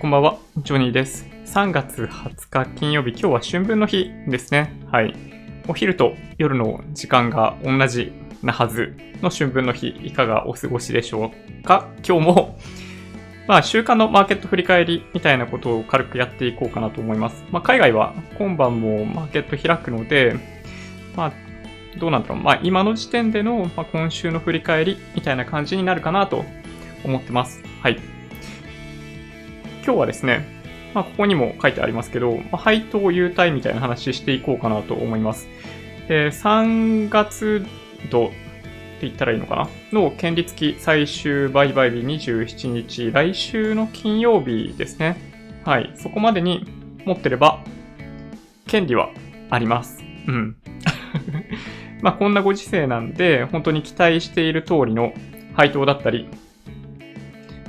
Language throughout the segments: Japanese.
こんばんは、ジョニーです。3月20日金曜日、今日は春分の日ですね。はい。お昼と夜の時間が同じなはずの春分の日、いかがお過ごしでしょうか？今日も、まあ、週間のマーケット振り返りみたいなことを軽くやっていこうかなと思います。まあ、海外は今晩もマーケット開くので、まあ、どうなんだろう。まあ、今の時点での、ま、今週の振り返りみたいな感じになるかなと思ってます。はい。今日はですね、まあ、ここにも書いてありますけど、まあ、配当優待みたいな話していこうかなと思います。で3月度って言ったらいいのかな？の権利付き最終売買日27日、来週の金曜日ですね。はい。そこまでに持ってれば、権利はあります。うん。まあこんなご時世なんで、本当に期待している通りの配当だったり、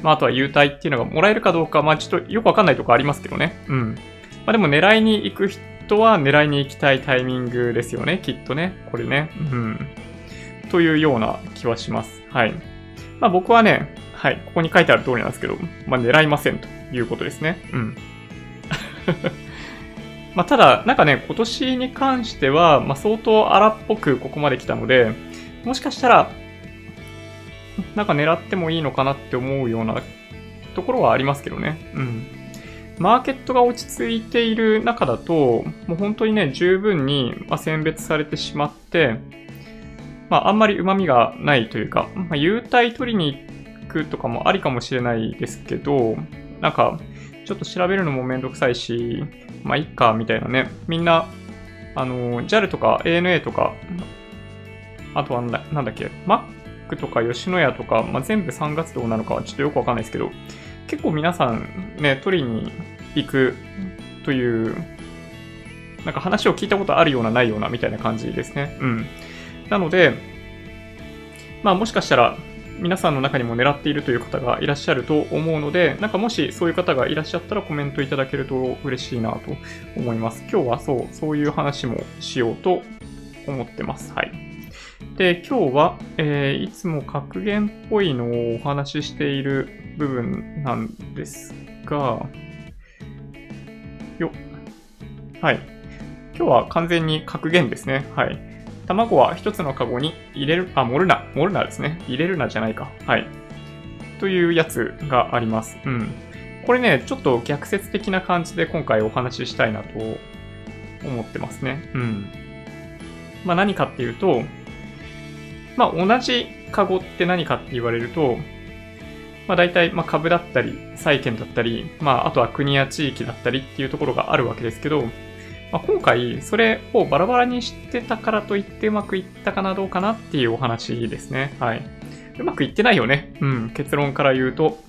まあ、あとは優待っていうのがもらえるかどうか、まあ、ちょっとよくわかんないとこありますけどね。うん。まあ、でも狙いに行く人は狙いに行きたいタイミングですよね、きっとね。これね。うん。というような気はします。はい。まあ、僕はね、はい、ここに書いてある通りなんですけど、まあ、狙いませんということですね。うん。まあ、ただ、なんかね、今年に関しては、まあ、相当荒っぽくここまで来たので、もしかしたら、なんか狙ってもいいのかなって思うようなところはありますけどね。うん。マーケットが落ち着いている中だと、もう本当にね、十分に選別されてしまって、まあ、あんまり旨味がないというか、まあ、優待取りに行くとかもありかもしれないですけど、なんか、ちょっと調べるのもめんどくさいし、まあ、いっか、みたいなね。みんな、あの、JAL とか ANA とか、あとはなんだなんだっけ、クとか吉野家とか、まあ、全部3月度なのかちょっとよくわかんないですけど、結構皆さんね、取りに行くという、なんか話を聞いたことあるようなないようなみたいな感じですね。うん。なので、まあもしかしたら皆さんの中にも狙っているという方がいらっしゃると思うので、なんかもしそういう方がいらっしゃったらコメントいただけると嬉しいなと思います。今日はそう、そういう話もしようと思ってます。はい。で、今日は、えーいつも格言っぽいのをお話ししている部分なんですが、よはい。今日は完全に格言ですね。はい。卵は一つのカゴに入れる、あ、モルナ、モルナですね。入れるなじゃないか。はい。というやつがあります。うん。これね、ちょっと逆説的な感じで今回お話ししたいなと思ってますね。うん。まあ何かっていうと、まあ、同じカゴって何かって言われると、まあ、大体、まあ、株だったり、債券だったり、まあ、あとは国や地域だったりっていうところがあるわけですけど、まあ、今回、それをバラバラにしてたからといってうまくいったかなどうかなっていうお話ですね。はい。うまくいってないよね。うん、結論から言うと。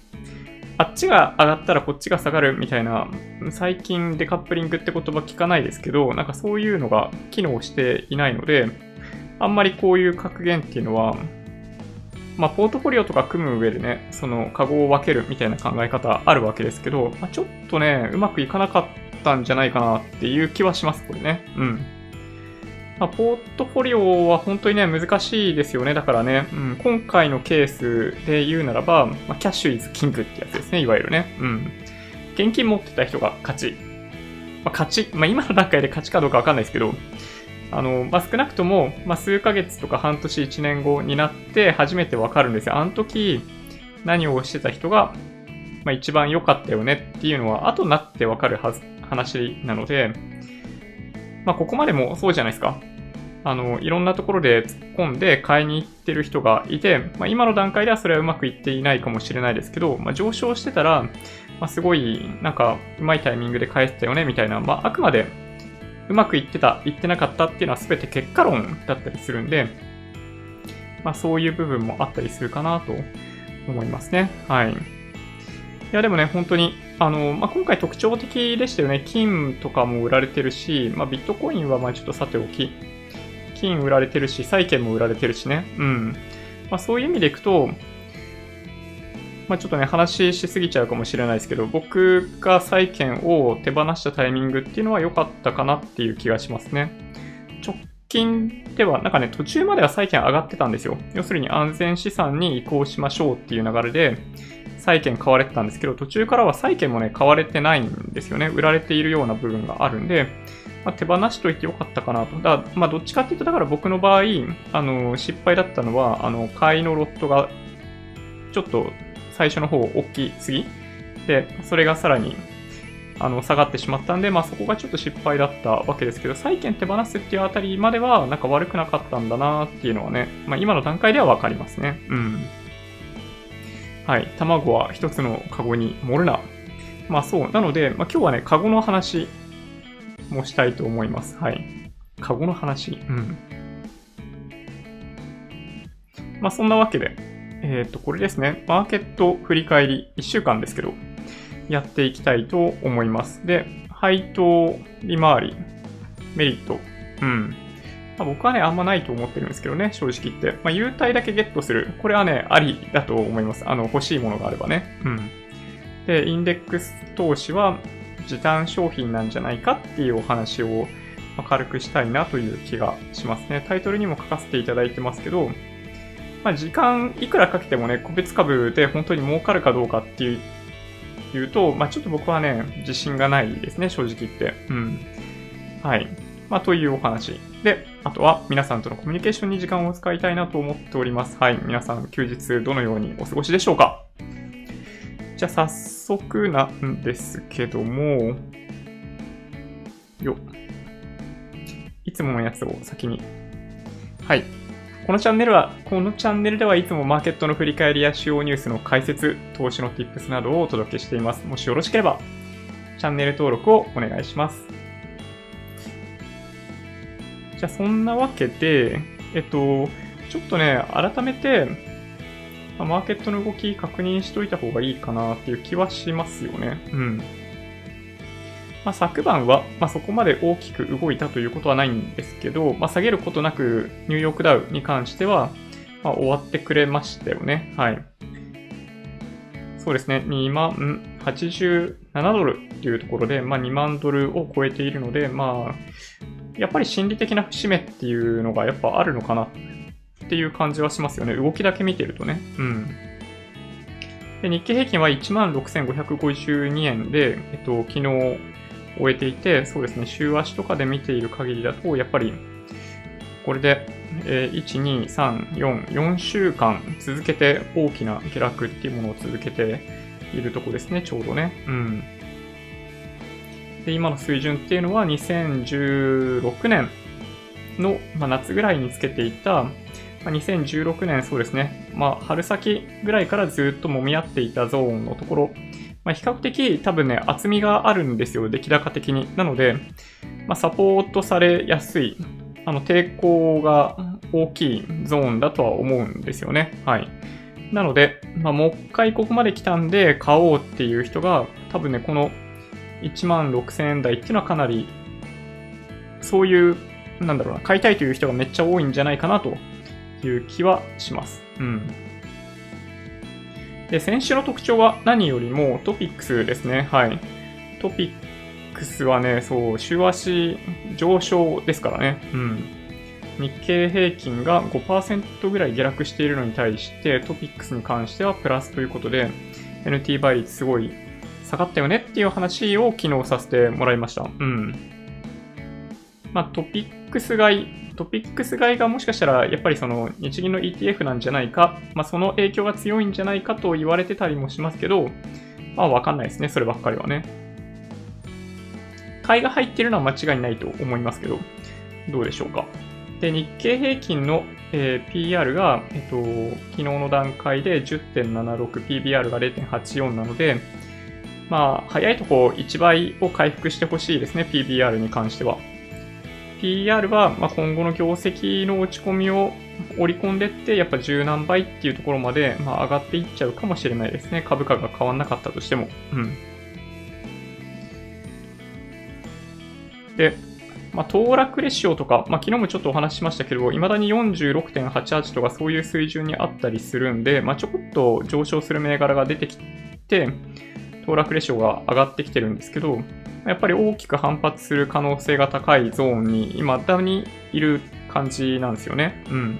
あっちが上がったらこっちが下がるみたいな、最近デカップリングって言葉聞かないですけど、なんかそういうのが機能していないので、あんまりこういう格言っていうのは、まあ、ポートフォリオとか組む上でね、その、カゴを分けるみたいな考え方あるわけですけど、まあ、ちょっとね、うまくいかなかったんじゃないかなっていう気はします、これね。うん。まあ、ポートフォリオは本当にね、難しいですよね。だからね、うん、今回のケースで言うならば、まあ、キャッシュイズキングってやつですね、いわゆるね。うん。現金持ってた人が勝ち。まあ、勝ち。まあ、今の段階で勝ちかどうかわかんないですけど、あの、まあ、少なくとも、まあ、数ヶ月とか半年、1年後になって初めてわかるんですよ。あの時、何をしてた人が、まあ、一番良かったよねっていうのは、後になってわかるはず、話なので、まあ、ここまでもそうじゃないですか。あの、いろんなところで突っ込んで買いに行ってる人がいて、まあ、今の段階ではそれはうまくいっていないかもしれないですけど、まあ、上昇してたら、まあ、すごい、なんか、うまいタイミングで返せたよね、みたいな、まあ、あくまで、うまくいってた、いってなかったっていうのは全て結果論だったりするんで、まあそういう部分もあったりするかなと思いますね。はい。いやでもね、本当に、あの、まあ今回特徴的でしたよね。金とかも売られてるし、まあビットコインはまあちょっとさておき、金売られてるし、債券も売られてるしね。うん。まあそういう意味でいくと、まあ、ちょっとね、話しすぎちゃうかもしれないですけど、僕が債券を手放したタイミングっていうのは良かったかなっていう気がしますね。直近では、なんかね、途中までは債券上がってたんですよ。要するに安全資産に移行しましょうっていう流れで、債券買われてたんですけど、途中からは債券もね、買われてないんですよね。売られているような部分があるんで、まあ、手放しといてよかったかなと。だ、まあ、どっちかっていうと、だから僕の場合、あの、失敗だったのは、あの、買いのロットが、ちょっと最初の方大きすぎ？で、それがさらに、あの、下がってしまったんで、まあそこがちょっと失敗だったわけですけど、債券手放すっていうあたりまでは、なんか悪くなかったんだなっていうのはね、まあ今の段階ではわかりますね。うん。はい。卵は一つのカゴに盛るな。まあそう。なので、まあ今日はね、カゴの話もしたいと思います。はい。カゴの話。うん。まあそんなわけで、えっ、ー、と、これですね。マーケット振り返り1週間ですけど、やっていきたいと思います。で、配当、利回り、メリット。うん。まあ、僕はね、あんまないと思ってるんですけどね、正直言って。まあ、優待だけゲットする。これはね、ありだと思います。あの、欲しいものがあればね。うん。で、インデックス投資は時短商品なんじゃないかっていうお話を軽くしたいなという気がしますね。タイトルにも書かせていただいてますけど、まあ、時間いくらかけてもね、個別株で本当に儲かるかどうかっていう言うと、まあ、ちょっと僕はね、自信がないですね、正直言って。うん。はい。まあ、というお話。で、あとは皆さんとのコミュニケーションに時間を使いたいなと思っております。はい。皆さん、休日どのようにお過ごしでしょうかじゃあ、早速なんですけども、よいつものやつを先に。はい。このチャンネルは、このチャンネルではいつもマーケットの振り返りや主要ニュースの解説、投資の tips などをお届けしています。もしよろしければ、チャンネル登録をお願いします。じゃあ、そんなわけで、えっと、ちょっとね、改めて、マーケットの動き確認しといた方がいいかなっていう気はしますよね。うん。まあ、昨晩は、まあ、そこまで大きく動いたということはないんですけど、まあ、下げることなくニューヨークダウに関しては、まあ、終わってくれましたよね。はい。そうですね。2万87ドルっていうところで、まあ、2万ドルを超えているので、まあ、やっぱり心理的な節目っていうのがやっぱあるのかなっていう感じはしますよね。動きだけ見てるとね。うん。で日経平均は16,552円で、えっと、昨日、終えていて、そうですね、週足とかで見ている限りだと、やっぱり、これで、えー、1、2、3、4、4週間続けて大きな下落っていうものを続けているとこですね、ちょうどね。うん。で、今の水準っていうのは2016年の、まあ、夏ぐらいにつけていた、まあ、2016年そうですね、まあ、春先ぐらいからずっと揉み合っていたゾーンのところまあ、比較的多分ね、厚みがあるんですよ、出来高的に。なので、まあ、サポートされやすい、あの、抵抗が大きいゾーンだとは思うんですよね。はい。なので、まあ、もう一回ここまで来たんで買おうっていう人が、多分ね、この1万6000円台っていうのはかなり、そういう、なんだろうな、買いたいという人がめっちゃ多いんじゃないかなという気はします。うん。で、先週の特徴は何よりもトピックスですね。はい。トピックスはね、そう、週足上昇ですからね。うん。日経平均が5%ぐらい下落しているのに対して、トピックスに関してはプラスということで、NT 倍率すごい下がったよねっていう話を昨日させてもらいました。うん。まあ、トピックス買いトピックス買いがもしかしたらやっぱりその日銀の ETF なんじゃないか、まあ、その影響が強いんじゃないかと言われてたりもしますけど、まあわかんないですね、そればっかりはね。買いが入ってるのは間違いないと思いますけど、どうでしょうか。で、日経平均の、えー、PR が、えっと、昨日の段階で10.76、PBR が0.84なので、まあ、早いとこ1倍を回復してほしいですね、PBR に関しては。PR は、ま今後の業績の落ち込みを織り込んでって、やっぱ十何倍っていうところまで、まあ、上がっていっちゃうかもしれないですね。株価が変わんなかったとしても。うん。で、まあ、騰落レシオとか、まあ、昨日もちょっとお話ししましたけど、未だに46.88とかそういう水準にあったりするんで、まあ、ちょこっと上昇する銘柄が出てきて、騰落レシオが上がってきてるんですけど、やっぱり大きく反発する可能性が高いゾーンに今だにいる感じなんですよね。うん。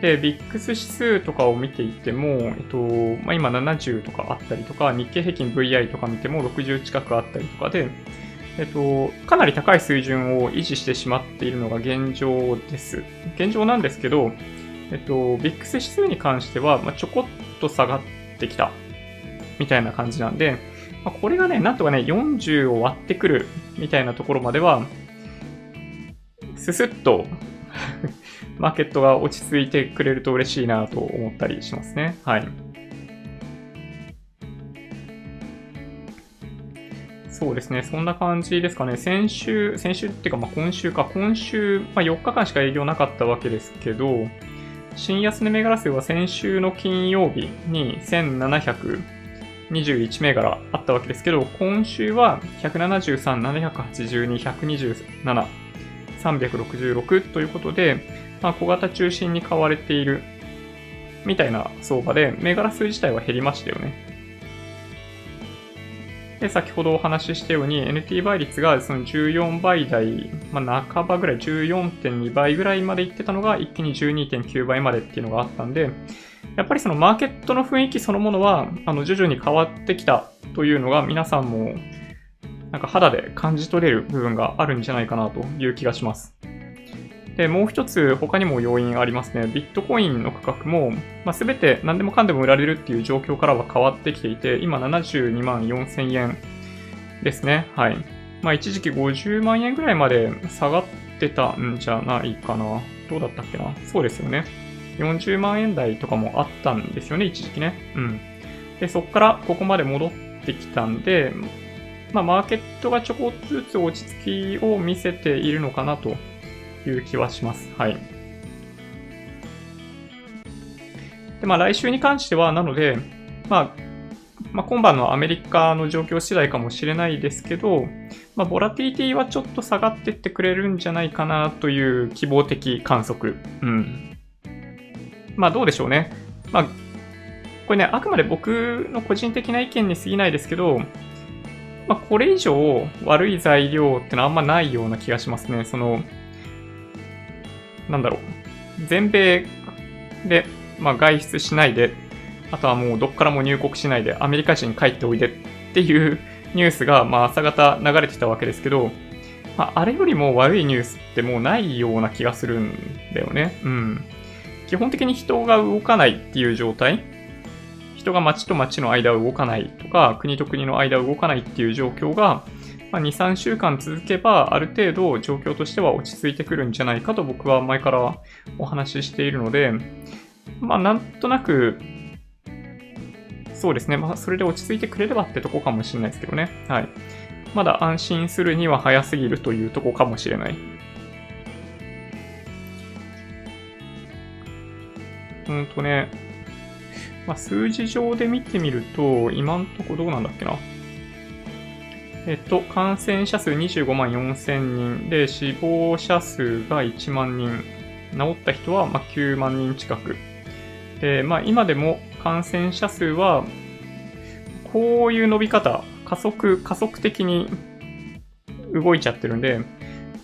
で、ビックス指数とかを見ていても、えっと、まあ、今70とかあったりとか、日経平均 VI とか見ても60近くあったりとかで、えっと、かなり高い水準を維持してしまっているのが現状です。現状なんですけど、えっと、ビックス指数に関しては、まあ、ちょこっと下がってきた、みたいな感じなんで、まあ、これがね、なんとかね、40を割ってくる、みたいなところまでは、すすっと マーケットが落ち着いてくれると嬉しいなと思ったりしますね。はい。そうですね。そんな感じですかね。先週、先週っていうか、まあ、今週か。今週、まあ、4日間しか営業なかったわけですけど、新安値銘柄数は先週の金曜日に1700 21銘柄あったわけですけど、今週は173、782、127、366ということで、まあ、小型中心に買われているみたいな相場で、銘柄数自体は減りましたよね。で、先ほどお話ししたように NT 倍率がその14倍台、まあ、半ばぐらい、14.2倍ぐらいまでいってたのが一気に12.9倍までっていうのがあったんで、やっぱりそのマーケットの雰囲気そのものは、あの、徐々に変わってきたというのが皆さんも、なんか肌で感じ取れる部分があるんじゃないかなという気がします。で、もう一つ他にも要因ありますね。ビットコインの価格も、まあ、全て何でもかんでも売られるっていう状況からは変わってきていて、今72万4000円ですね。はい。まあ一時期50万円ぐらいまで下がってたんじゃないかな。どうだったっけな？そうですよね。40万円台とかもあったんですよね、一時期ね。うん。で、そこからここまで戻ってきたんで、まあマーケットがちょこっとずつ落ち着きを見せているのかなという気はします。はい。で、まあ来週に関しては、なので、まあ、まあ、今晩のアメリカの状況次第かもしれないですけど、まあ、ボラティティはちょっと下がってってくれるんじゃないかなという希望的観測。うん。まあどうでしょうね。まあ、これね、あくまで僕の個人的な意見に過ぎないですけど、まあこれ以上悪い材料ってのはあんまないような気がしますね。その、なんだろう、全米で、まあ、外出しないで、あとはもうどっからも入国しないでアメリカ人帰っておいでっていう ニュースが、まあ、朝方流れてたわけですけど、まあ、あれよりも悪いニュースってもうないような気がするんだよね。うん。基本的に人が動かないっていう状態人が街と街の間を動かないとか、国と国の間を動かないっていう状況が、まあ、2、3週間続けば、ある程度状況としては落ち着いてくるんじゃないかと僕は前からお話ししているので、まあ、なんとなく、そうですね。まあ、それで落ち着いてくれればってとこかもしれないですけどね。はい。まだ安心するには早すぎるというとこかもしれない。うんとね、まあ、数字上で見てみると、今んとこどうなんだっけな。えっと、感染者数25万4千人で、死亡者数が1万人、治った人はま9万人近く。で、まあ今でも感染者数は、こういう伸び方、加速、加速的に動いちゃってるんで、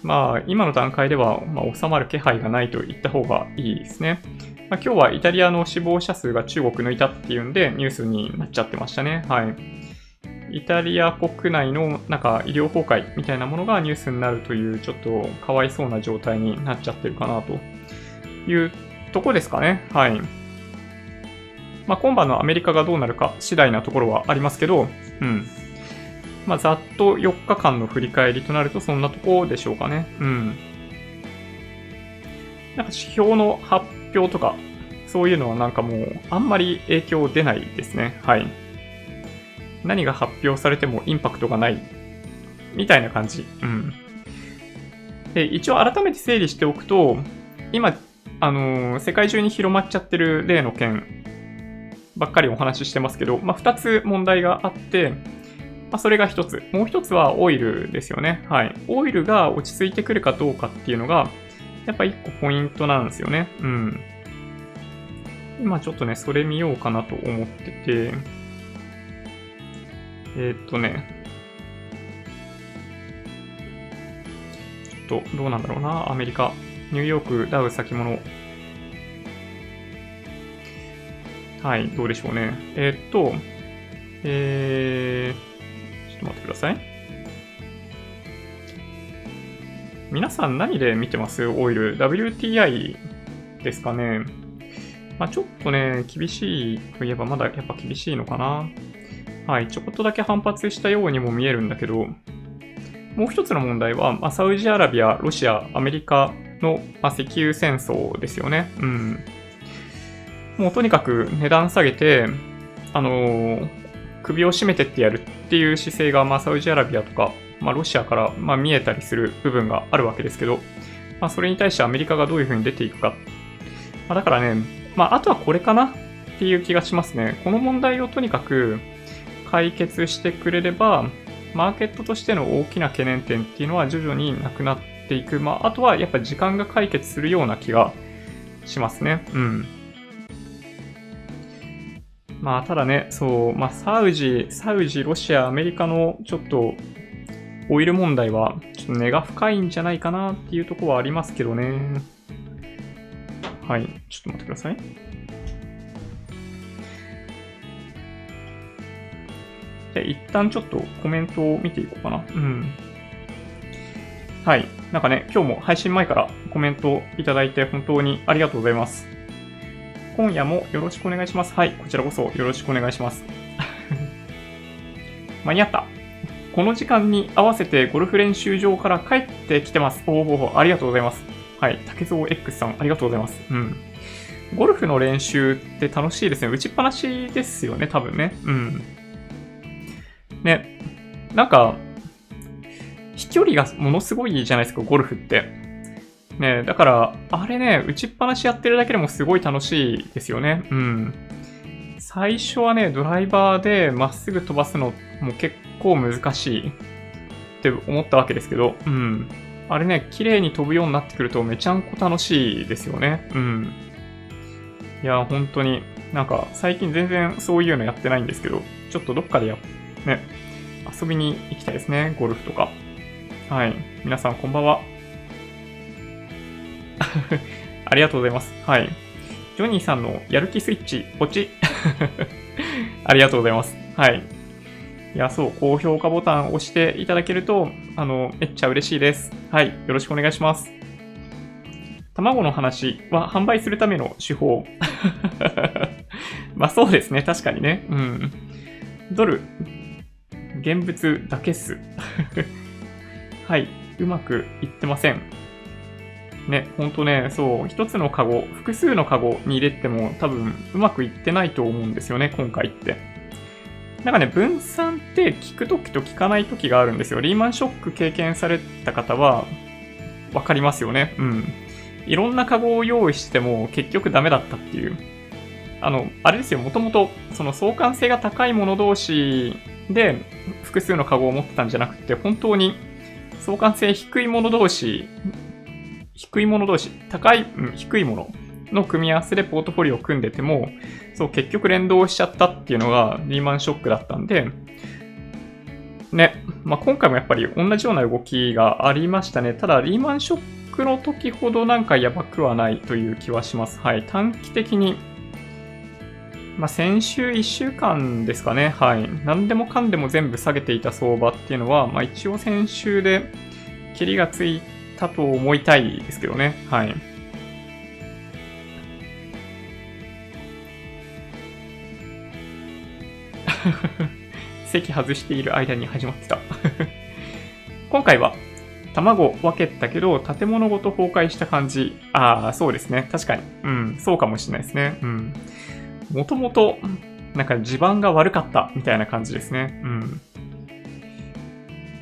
まあ今の段階では、ま収まる気配がないと言った方がいいですね。まあ、今日はイタリアの死亡者数が中国抜いたっていうんでニュースになっちゃってましたね。はい。イタリア国内のなんか医療崩壊みたいなものがニュースになるというちょっとかわいそうな状態になっちゃってるかなというとこですかね。はい。まあ、今晩のアメリカがどうなるか次第なところはありますけど、うん。まあ、ざっと4日間の振り返りとなるとそんなとこでしょうかね。うん。なんか指標の発表とか、そういうのはなんかもうあんまり影響出ないですね。はい。何が発表されてもインパクトがない、みたいな感じ。うん。で、一応改めて整理しておくと、今、あのー、世界中に広まっちゃってる例の件ばっかりお話ししてますけど、まあ、二つ問題があって、まあ、それが一つ。もう一つはオイルですよね。はい。オイルが落ち着いてくるかどうかっていうのが、やっぱ一個ポイントなんですよね。うん。今ちょっとね、それ見ようかなと思ってて、えー、っとね、ちょっとどうなんだろうな、アメリカ。ニューヨークダウ先物。はい、どうでしょうね。えー、っと、えー、ちょっと待ってください。皆さん何で見てます？オイル。WTI ですかね。まあ、ちょっとね、厳しいといえばまだやっぱ厳しいのかな。はい、ちょこっとだけ反発したようにも見えるんだけど、もう一つの問題は、まあ、サウジアラビア、ロシア、アメリカの、まあ、石油戦争ですよね。うん。もうとにかく値段下げて、あのー、首を絞めてってやるっていう姿勢が、まあ、サウジアラビアとか、まあ、ロシアから、まあ、見えたりする部分があるわけですけど、まあ、それに対してアメリカがどういうふうに出ていくか。まあ、だからね、まあ、あとはこれかなっていう気がしますね。この問題をとにかく解決してくれれば、マーケットとしての大きな懸念点っていうのは徐々になくなっていく。まあ、あとはやっぱ時間が解決するような気がしますね。うん。まあ、ただね、そう、まあ、サウジ、サウジ、ロシア、アメリカのちょっと、オイル問題は、ちょっと根が深いんじゃないかなっていうとこはありますけどね。はい、ちょっと待ってください。じゃ一旦ちょっとコメントを見ていこうかな。うん。はい。なんかね、今日も配信前からコメントいただいて本当にありがとうございます。今夜もよろしくお願いします。はい、こちらこそよろしくお願いします。間に合った。この時間に合わせてゴルフ練習場から帰ってきてます。おおありがとうございます。はい、竹蔵 X さん、ありがとうございます。うん。ゴルフの練習って楽しいですね。打ちっぱなしですよね、多分ね。うん。ね、なんか、飛距離がものすごいじゃないですか、ゴルフって。ね、だから、あれね、打ちっぱなしやってるだけでもすごい楽しいですよね。うん。最初はね、ドライバーでまっすぐ飛ばすのも結構難しいって思ったわけですけど、うん。あれね、綺麗に飛ぶようになってくるとめちゃんこ楽しいですよね。うん。いや、本当に、なんか最近全然そういうのやってないんですけど、ちょっとどっかでや、ね、遊びに行きたいですね、ゴルフとか。はい。皆さんこんばんは。ありがとうございます。はい。ジョニーさんのやる気スイッチ、ポチ ありがとうございます。はい。いや、そう、高評価ボタン押していただけると、あの、めっちゃ嬉しいです。はい。よろしくお願いします。卵の話は販売するための手法。まあそうですね。確かにね。うん。ドル、現物だけっす。はい。うまくいってません。ね、ほんとね、そう、一つのカゴ、複数のカゴに入れても多分うまくいってないと思うんですよね、今回って。なんかね、分散って聞くときと聞かないときがあるんですよ。リーマンショック経験された方は、わかりますよね。うん。いろんなカゴを用意しても結局ダメだったっていう。あの、あれですよ、もともと、その相関性が高いもの同士で複数のカゴを持ってたんじゃなくて、本当に相関性低いもの同士低いもの同士、高い、うん、低いものの組み合わせでポートフォリオを組んでても、そう、結局連動しちゃったっていうのがリーマンショックだったんで、ね、まあ、今回もやっぱり同じような動きがありましたね。ただ、リーマンショックの時ほどなんかやばくはないという気はします。はい。短期的に、まあ、先週1週間ですかね。はい。何でもかんでも全部下げていた相場っていうのは、まあ、一応先週で、切りがついたと思いたいですけどね。はい。席外している間に始まってた 今回は、卵分けたけど、建物ごと崩壊した感じ。ああ、そうですね。確かに。うん、そうかもしれないですね。うん。もともと、なんか地盤が悪かったみたいな感じですね。うん。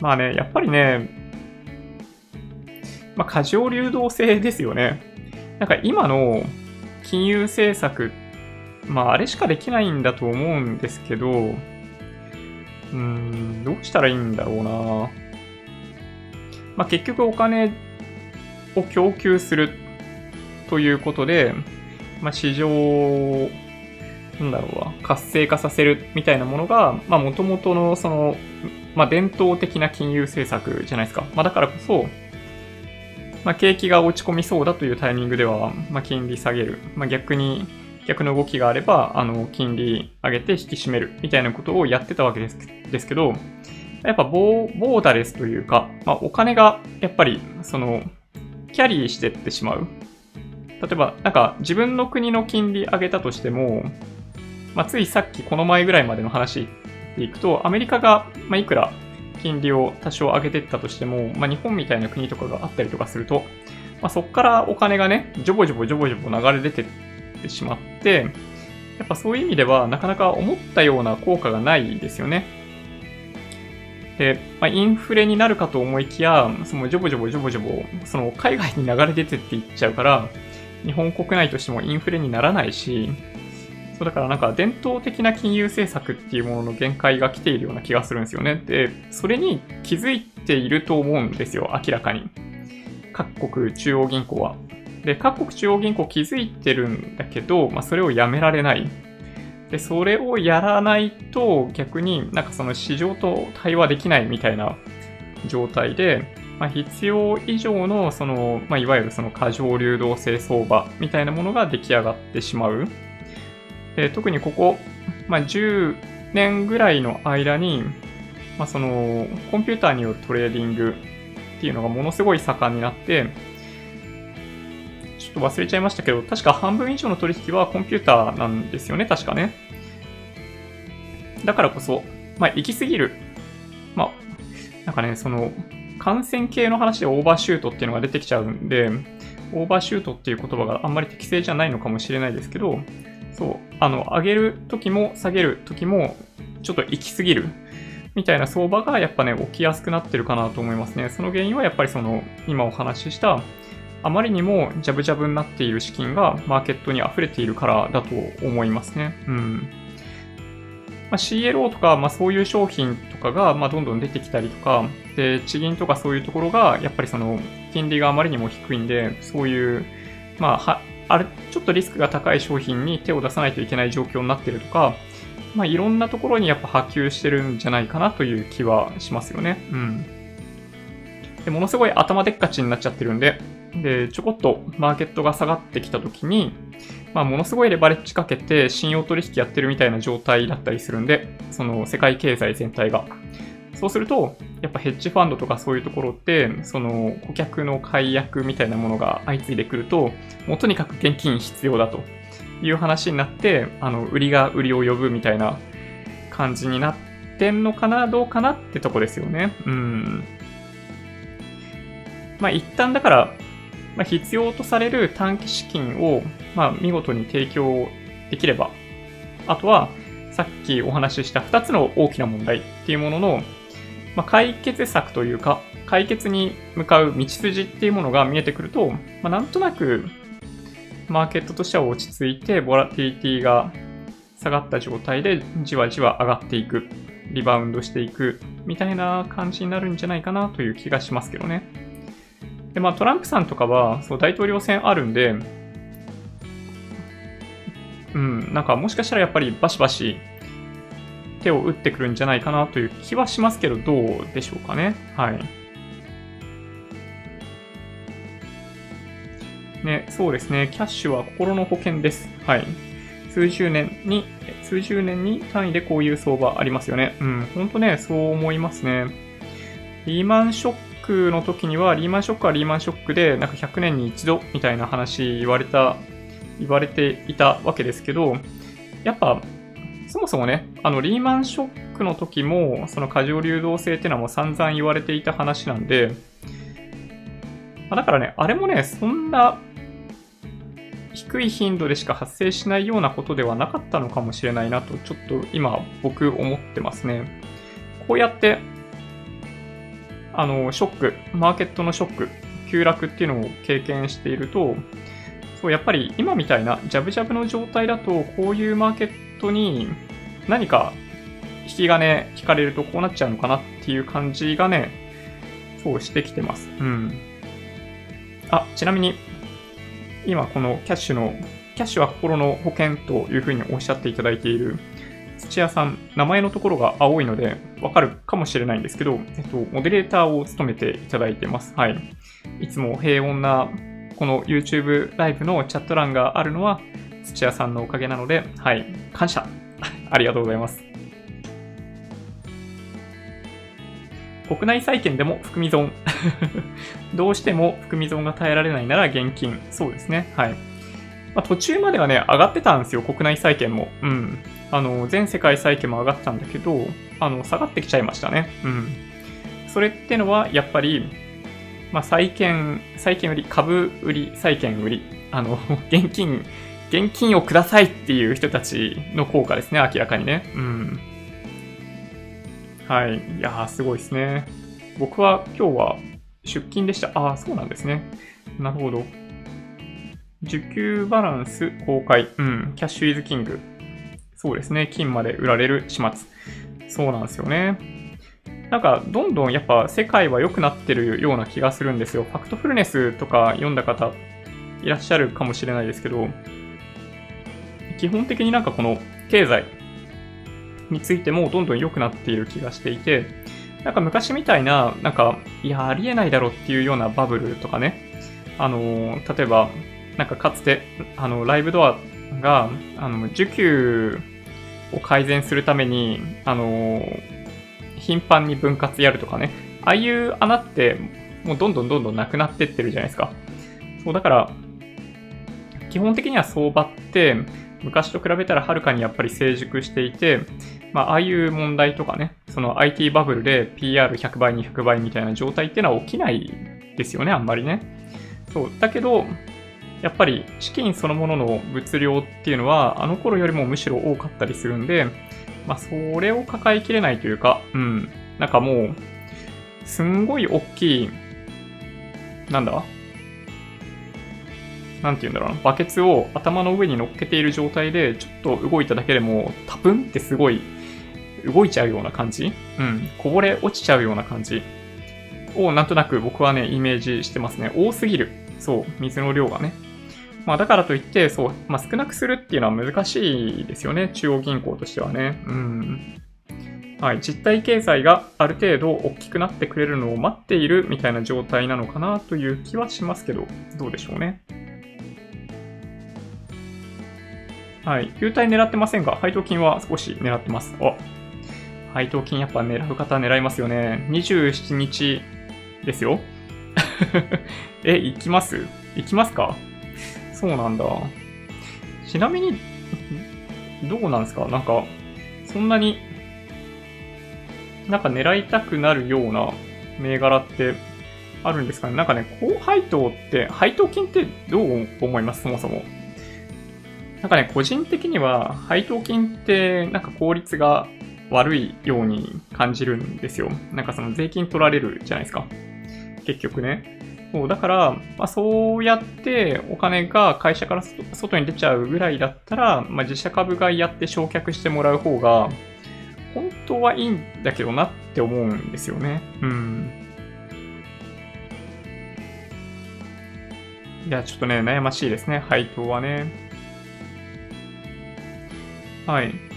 まあね、やっぱりね、まあ、過剰流動性ですよね。なんか今の金融政策、まあ、あれしかできないんだと思うんですけど、うーん、どうしたらいいんだろうな。まあ、結局お金を供給するということで、まあ、市場を、なんだろうな、活性化させるみたいなものが、まあ、元々の、その、まあ、伝統的な金融政策じゃないですか。まあ、だからこそ、まあ、景気が落ち込みそうだというタイミングでは、まあ、金利下げる。まあ、逆に逆の動きがあれば、あの、金利上げて引き締めるみたいなことをやってたわけですですけど、やっぱボーダレスというか、まあ、お金がやっぱり、その、キャリーしてってしまう。例えば、なんか自分の国の金利上げたとしても、まあ、ついさっきこの前ぐらいまでの話でいくと、アメリカが、まあ、いくら金利を多少上げてったとしても、まあ、日本みたいな国とかがあったりとかすると、まあ、そこからお金がね、ジョボジョボジョボジョボ流れ出てってしまって、やっぱそういう意味ではなかなか思ったような効果がないですよね。で、まあ、インフレになるかと思いきや、そのジョボジョボジョボジョボ、その海外に流れ出てっていっちゃうから、日本国内としてもインフレにならないし、そうだからなんか伝統的な金融政策っていうものの限界が来ているような気がするんですよね。で、それに気づいていると思うんですよ、明らかに。各国中央銀行は。で、各国中央銀行気づいてるんだけど、まあ、それをやめられない。で、それをやらないと逆になんかその市場と対話できないみたいな状態で、まあ、必要以上のその、まあ、いわゆるその過剰流動性相場みたいなものが出来上がってしまう。で特にここ、まあ、10年ぐらいの間に、まあ、そのコンピューターによるトレーディングっていうのがものすごい盛んになって、ちょっと忘れちゃいましたけど、確か半分以上の取引はコンピューターなんですよね、確かね。だからこそ、まあ、行き過ぎる。まあ、なんかね、その、感染系の話でオーバーシュートっていうのが出てきちゃうんで、オーバーシュートっていう言葉があんまり適正じゃないのかもしれないですけど、そう、あの、上げる時も下げる時も、ちょっと行き過ぎる。みたいな相場がやっぱね、起きやすくなってるかなと思いますね。その原因はやっぱりその、今お話しした、あまりにもジャブジャブになっている資金がマーケットに溢れているからだと思いますね。うん。まあ、CLO とか、まあ、そういう商品とかが、まあ、どんどん出てきたりとか、で、地銀とかそういうところが、やっぱりその、金利があまりにも低いんで、そういう、まあ、は、あれ、ちょっとリスクが高い商品に手を出さないといけない状況になってるとか、まあ、いろんなところにやっぱ波及してるんじゃないかなという気はしますよね。うん。で、ものすごい頭でっかちになっちゃってるんで、で、ちょこっとマーケットが下がってきたときに、まあ、ものすごいレバレッジかけて信用取引やってるみたいな状態だったりするんで、その世界経済全体が。そうすると、やっぱヘッジファンドとかそういうところって、その顧客の解約みたいなものが相次いでくると、もうとにかく現金必要だという話になって、あの、売りが売りを呼ぶみたいな感じになってんのかな、どうかなってとこですよね。うん。まあ一旦だから、まあ、必要とされる短期資金を、まあ、見事に提供できれば、あとは、さっきお話しした2つの大きな問題っていうものの、まあ、解決策というか、解決に向かう道筋っていうものが見えてくると、まあ、なんとなく、マーケットとしては落ち着いて、ボラティリティが下がった状態で、じわじわ上がっていく、リバウンドしていく、みたいな感じになるんじゃないかなという気がしますけどね。で、まあトランプさんとかは、そう、大統領選あるんで、うん、なんかもしかしたらやっぱりバシバシ手を打ってくるんじゃないかなという気はしますけど、どうでしょうかね。はい。ね、そうですね。キャッシュは心の保険です。はい。数十年に、数十年に単位でこういう相場ありますよね。うん、ほんとね、そう思いますね。リーマンショックの時には、リーマンショックはリーマンショックで、なんか100年に一度みたいな話言われた、言われていたわけですけど、やっぱ、そもそもね、あの、リーマンショックの時も、その過剰流動性っていうのはもう散々言われていた話なんで、だからね、あれもね、そんな低い頻度でしか発生しないようなことではなかったのかもしれないなと、ちょっと今僕思ってますね。こうやってあの、ショック、マーケットのショック、急落っていうのを経験していると、そう、やっぱり今みたいなジャブジャブの状態だと、こういうマーケットに何か引き金引かれるとこうなっちゃうのかなっていう感じがね、そうしてきてます。うん。あ、ちなみに、今このキャッシュの、キャッシュは心の保険というふうにおっしゃっていただいている、土屋さん、名前のところが青いので、わかるかもしれないんですけど、えっと、モデレーターを務めていただいてます。はい。いつも平穏な、この YouTube ライブのチャット欄があるのは、土屋さんのおかげなので、はい、感謝。ありがとうございます。国内債券でも含み損。どうしても含み損が耐えられないなら現金。そうですね。はい。まあ、途中まではね、上がってたんですよ、国内債券も。うん。あの、全世界債券も上がったんだけど、あの、下がってきちゃいましたね。うん。それってのは、やっぱり、まあ、債券、債券売り、株売り、債券売り、あの、現金、現金をくださいっていう人たちの効果ですね、明らかにね。うん。はい。いやー、すごいですね。僕は今日は出勤でした。ああ、そうなんですね。なるほど。受給バランス公開。うん。キャッシュイズキング。そうですね。金まで売られる始末。そうなんですよね。なんか、どんどんやっぱ世界は良くなってるような気がするんですよ。ファクトフルネスとか読んだ方いらっしゃるかもしれないですけど、基本的になんかこの経済についてもどんどん良くなっている気がしていて、なんか昔みたいな、なんか、いや、ありえないだろっていうようなバブルとかね、あの、例えば、なんかかつて、あの、ライブドアが、あの、受給を改善するために、あの、頻繁に分割やるとかね、ああいう穴って、もうどんどんどんどんなくなってってるじゃないですか。そう、だから、基本的には相場って、昔と比べたらはるかにやっぱり成熟していて、まあ、ああいう問題とかね、その IT バブルで PR100 倍、200倍みたいな状態っていうのは起きないですよね、あんまりね。そう。だけど、やっぱり資金そのものの物量っていうのは、あの頃よりもむしろ多かったりするんで、まあ、それを抱えきれないというか、うん。なんかもう、すんごい大きい、なんだ？なんて言うんだろうな、バケツを頭の上に乗っけている状態で、ちょっと動いただけでも、タプンってすごい動いちゃうような感じ？うん。こぼれ落ちちゃうような感じ？をなんとなく僕はね、イメージしてますね。多すぎる。そう、水の量がね。まあだからといって、そう、まあ少なくするっていうのは難しいですよね。中央銀行としてはね。うん。はい、実体経済がある程度大きくなってくれるのを待っているみたいな状態なのかなという気はしますけど、どうでしょうね。はい。優待狙ってませんが、配当金は少し狙ってます。あ、配当金やっぱ狙う方狙いますよね。27日ですよ。え、行きます？行きますか？そうなんだ。ちなみに、どうなんですか？なんか、そんなに、なんか狙いたくなるような銘柄ってあるんですかね？なんかね、高配当って、配当金ってどう思います？そもそも。なんかね、個人的には配当金ってなんか効率が悪いように感じるんですよ。なんかその税金取られるじゃないですか。結局ね。そうだから、まあ、そうやってお金が会社から外に出ちゃうぐらいだったら、まあ、自社株買いやって焼却してもらう方が、本当はいいんだけどなって思うんですよね。うん。いや、ちょっとね、悩ましいですね、配当はね。はい。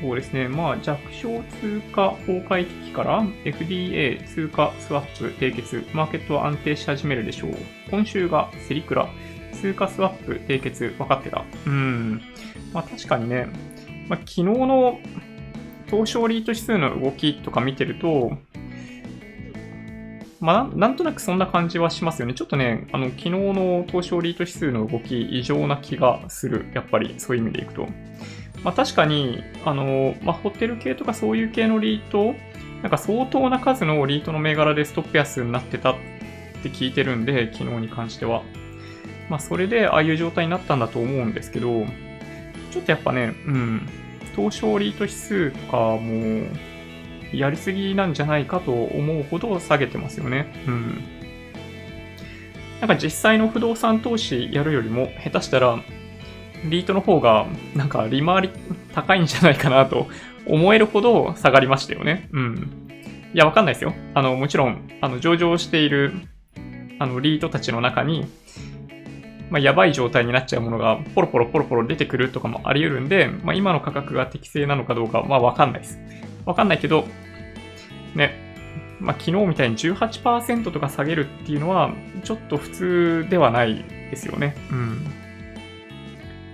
そうですね。まあ、弱小通貨崩壊危機から FDA 通貨スワップ締結、マーケットは安定し始めるでしょう。今週がセリクラ、通貨スワップ締結、分かってた。うん。まあ確かにね、まあ、昨日の東証リート指数の動きとか見てると、まあ、なんとなくそんな感じはしますよね。ちょっとね、あの、昨日の東証リート指数の動き、異常な気がする。やっぱり、そういう意味でいくと。まあ、確かに、あの、まあ、ホテル系とかそういう系のリート、なんか相当な数のリートの銘柄でストップ安になってたって聞いてるんで、昨日に関しては。まあ、それでああいう状態になったんだと思うんですけど、ちょっとやっぱね、うん、東証リート指数とかも、やりすぎなんじゃないかと思うほど下げてますよね。うん。なんか実際の不動産投資やるよりも下手したら、リートの方がなんか利回り高いんじゃないかなと思えるほど下がりましたよね。うん。いや、わかんないですよ。あの、もちろん、あの、上場している、あの、リートたちの中に、まあ、やばい状態になっちゃうものがポロポロポロポロ出てくるとかもあり得るんで、まあ、今の価格が適正なのかどうかはわかんないです。わかんないけど、ね、まあ、昨日みたいに18%とか下げるっていうのは、ちょっと普通ではないですよね。うん。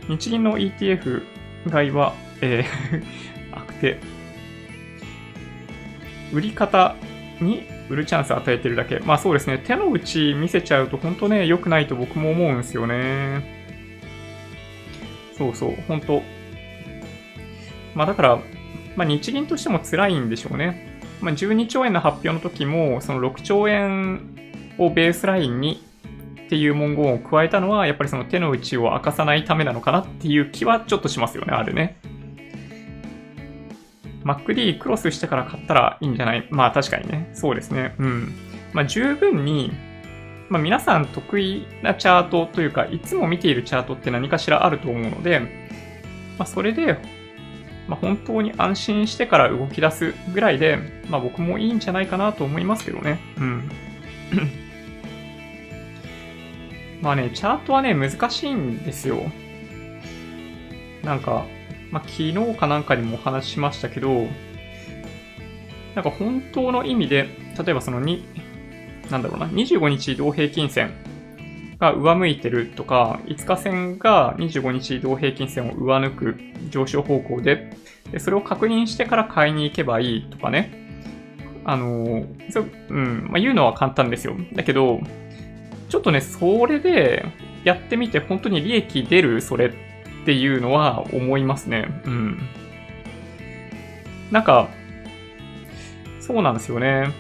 日銀の ETF 買いは、えー 悪手。売り方に売るチャンス与えてるだけ。まあそうですね。手の内見せちゃうと本当ね、良くないと僕も思うんですよね。そうそう、本当まあだから、まあ日銀としても辛いんでしょうね。まあ、12兆円の発表の時も、その6兆円をベースラインにっていう文言を加えたのは、やっぱりその手の内を明かさないためなのかなっていう気はちょっとしますよね、あれね。MacD クロスしてから買ったらいいんじゃない？まあ確かにね。そうですね。うん。まあ十分に、まあ皆さん得意なチャートというか、いつも見ているチャートって何かしらあると思うので、まあそれでまあ、本当に安心してから動き出すぐらいで、まあ、僕もいいんじゃないかなと思いますけどね。うん。まあね、チャートはね、難しいんですよ。なんか、まあ、昨日かなんかにもお話ししましたけど、なんか本当の意味で、例えばその2、なんだろうな、25日移動平均線が上向いてるとか、5日線が25日移動平均線を上抜く上昇方向で、でそれを確認してから買いに行けばいいとかね。あの、そうん、まあ、言うのは簡単ですよ。だけど、ちょっとね、それでやってみて本当に利益出るそれっていうのは思いますね。うん。なんか、そうなんですよね。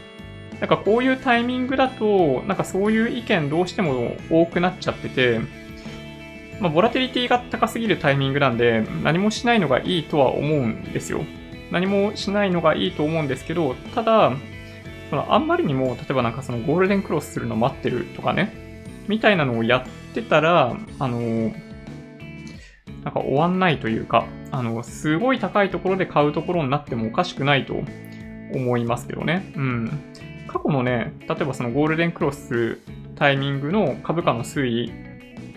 なんかこういうタイミングだと、なんかそういう意見どうしても多くなっちゃってて、まあ、ボラテリティが高すぎるタイミングなんで、何もしないのがいいとは思うんですよ。何もしないのがいいと思うんですけど、ただ、そのあんまりにも、例えばなんかそのゴールデンクロスするの待ってるとかね、みたいなのをやってたら、あの、なんか終わんないというか、あの、すごい高いところで買うところになってもおかしくないと思いますけどね。うん。過去のね、例えばそのゴールデンクロスタイミングの株価の推移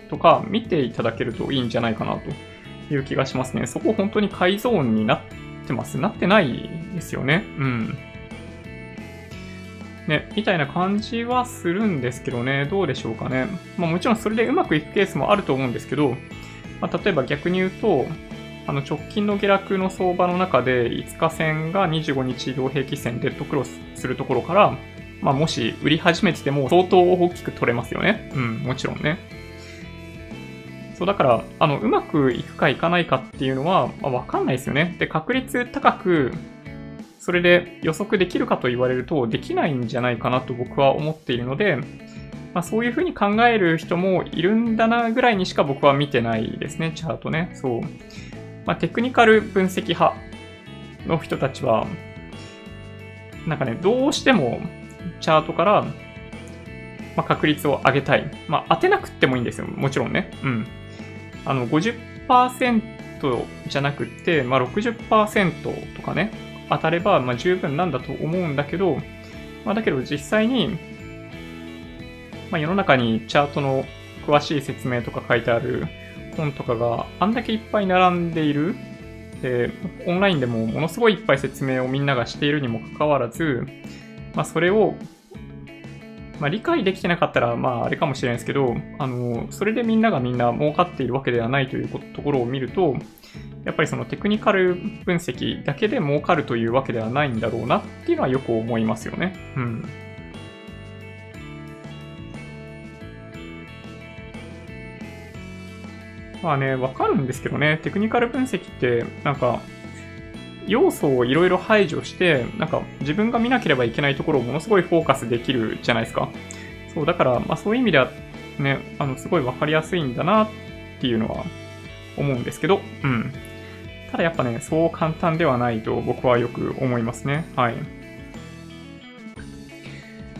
とか見ていただけるといいんじゃないかなという気がしますね。そこ本当に買いゾーンになってますなってないですよね。うん。ね、みたいな感じはするんですけどね、どうでしょうかね。まあもちろんそれでうまくいくケースもあると思うんですけど、まあ、例えば逆に言うと、あの直近の下落の相場の中で5日線が25日移動平均線デッドクロスするところから、まあ、もし売り始めてても相当大きく取れますよね。うん、もちろんね。そう、だから、あの、うまくいくかいかないかっていうのは、まあ、わかんないですよね。で、確率高く、それで予測できるかと言われると、できないんじゃないかなと僕は思っているので、まあ、そういうふうに考える人もいるんだなぐらいにしか僕は見てないですね、チャートね。そう。まあ、テクニカル分析派の人たちは、なんかね、どうしてもチャートから、まあ、確率を上げたい。まあ、当てなくってもいいんですよ。もちろんね。うん。あの、50%じゃなくって、まあ、60%とかね、当たれば、まあ、十分なんだと思うんだけど、まあ、だけど実際に、まあ、世の中にチャートの詳しい説明とか書いてある本とかがあんだけいっぱい並んでいる。で、オンラインでもものすごいいっぱい説明をみんながしているにもかかわらず、まあ、それを、まあ、理解できてなかったら、まあ、あれかもしれないですけど、あの、それでみんながみんな儲かっているわけではないというところを見ると、やっぱりそのテクニカル分析だけで儲かるというわけではないんだろうなっていうのはよく思いますよね。うん。まあね、わかるんですけどね、テクニカル分析って、なんか、要素をいろいろ排除して、なんか自分が見なければいけないところをものすごいフォーカスできるじゃないですか。そう、だから、まあそういう意味ではね、あの、すごいわかりやすいんだなっていうのは思うんですけど、うん。ただやっぱね、そう簡単ではないと僕はよく思いますね。はい。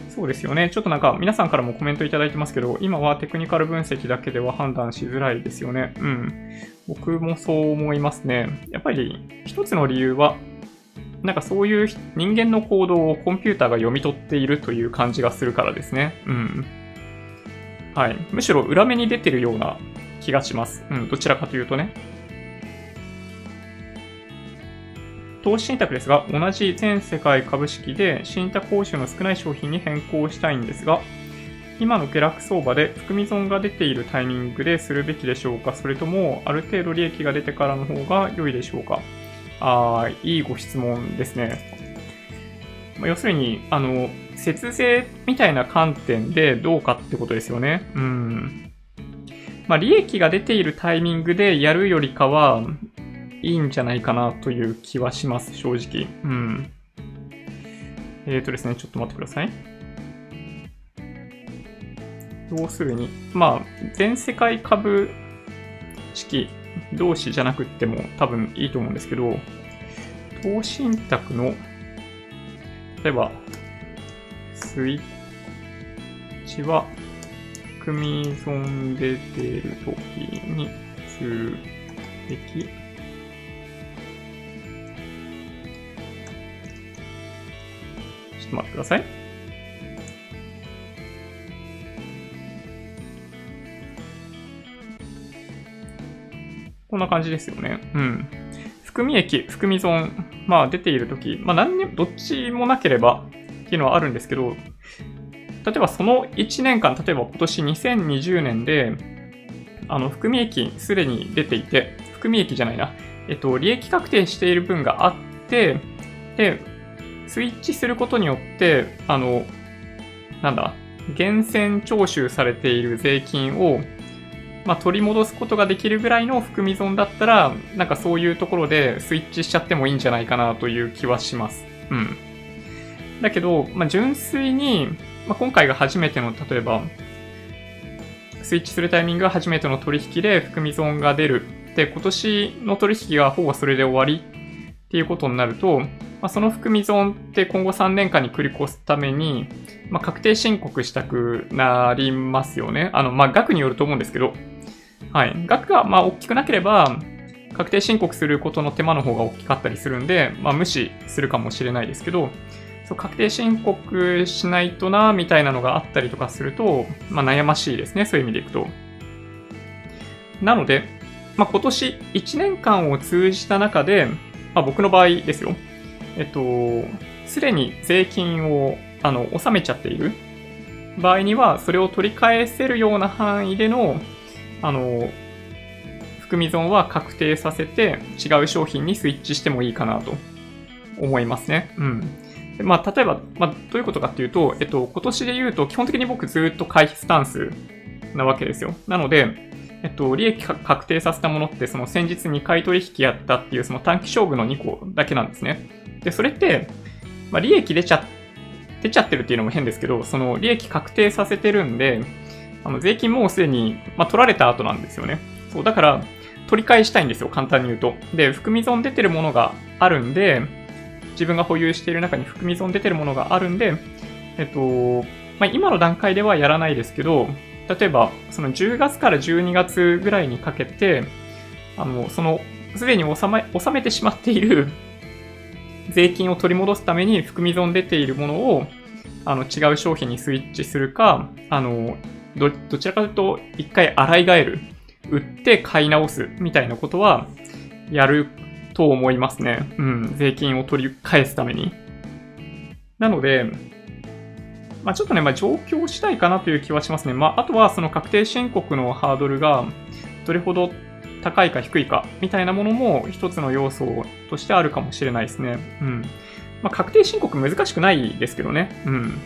そうですよね。ちょっとなんか皆さんからもコメントいただいてますけど、今はテクニカル分析だけでは判断しづらいですよね。うん。僕もそう思いますね。やっぱり一つの理由は、なんかそういう人間の行動をコンピューターが読み取っているという感じがするからですね。うん。はい。むしろ裏目に出てるような気がします。うん。どちらかというとね。投資信託ですが、同じ全世界株式で信託報酬の少ない商品に変更したいんですが、今の下落相場で含み損が出ているタイミングでするべきでしょうか？それとも、ある程度利益が出てからの方が良いでしょうか？あー、いいご質問ですね。要するに、あの、節税みたいな観点でどうかってことですよね。うん。まあ、利益が出ているタイミングでやるよりかは、いいんじゃないかなという気はします、正直。うん。えっ、ー、とですね、ちょっと待ってください。要するに、まあ、全世界株式同士じゃなくても多分いいと思うんですけど、投資信託の、例えば、スイッチは、組損出てるときに、数的、ちょっと待ってください。こんな感じですよね。うん。含み益、含み損、まあ出ているとき、まあ何にも、どっちもなければっていうのはあるんですけど、例えばその1年間、例えば今年2020年で、あの、含み益すでに出ていて、含み益じゃないな、えっと、利益確定している分があって、で、スイッチすることによって、あの、なんだ、源泉徴収されている税金をまあ、取り戻すことができるぐらいの含み損だったら、なんかそういうところでスイッチしちゃってもいいんじゃないかなという気はします。うん。だけど、まあ、純粋に、まあ、今回が初めての、例えば、スイッチするタイミングが初めての取引で含み損が出る。で、今年の取引がほぼそれで終わりっていうことになると、まあ、その含み損って今後3年間に繰り越すために、まあ、確定申告したくなりますよね。あの、まあ、額によると思うんですけど、はい。額が、まあ、大きくなければ、確定申告することの手間の方が大きかったりするんで、まあ、無視するかもしれないですけど、そう確定申告しないとな、みたいなのがあったりとかすると、まあ、悩ましいですね。そういう意味でいくと。なので、まあ、今年1年間を通じた中で、まあ、僕の場合ですよ。えっと、すでに税金を、あの、納めちゃっている場合には、それを取り返せるような範囲での、あの、含み損は確定させて違う商品にスイッチしてもいいかなと思いますね。うん。まあ、例えば、まあ、どういうことかっていうと、えっと、今年で言うと、基本的に僕ずっと回避スタンスなわけですよ。なので、えっと、利益確定させたものって、その先日2回取引やったっていう、その短期勝負の2個だけなんですね。で、それって、まあ、利益出ちゃ、出ちゃってるっていうのも変ですけど、その利益確定させてるんで、あの税金もうすでに、まあ、取られた後なんですよね。そう、だから、取り返したいんですよ、簡単に言うと。で、含み損出てるものがあるんで、自分が保有している中に含み損出てるものがあるんで、えっと、まあ、今の段階ではやらないですけど、例えば、その10月から12月ぐらいにかけて、あの、その、すでに納め、納めてしまっている 税金を取り戻すために含み損出ているものを、あの、違う商品にスイッチするか、あの、ど、どちらかというと、一回洗い替える。売って買い直すみたいなことは、やると思いますね。うん。税金を取り返すために。なので、まあ、ちょっとね、まあ、状況したいかなという気はしますね。まあ、あとはその確定申告のハードルがどれほど高いか低いかみたいなものも一つの要素としてあるかもしれないですね。うん。まあ、確定申告難しくないですけどね。うん。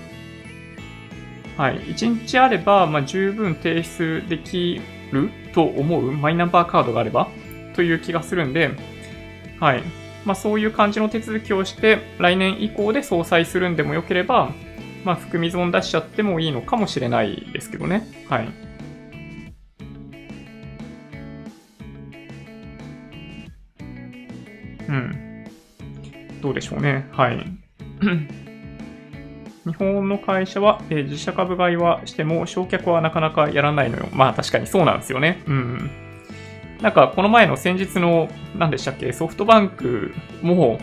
はい。1日あれば、まあ、十分提出できると思うマイナンバーカードがあればという気がするんで、はい。まあ、そういう感じの手続きをして、来年以降で総裁するんでもよければ、まあ、含み損出しちゃってもいいのかもしれないですけどね。はい。うん。どうでしょうね。はい。日本の会社は、えー、自社株買いはしても、焼却はなかなかやらないのよ。まあ確かにそうなんですよね。うん。なんか、この前の先日の、何でしたっけ、ソフトバンクも、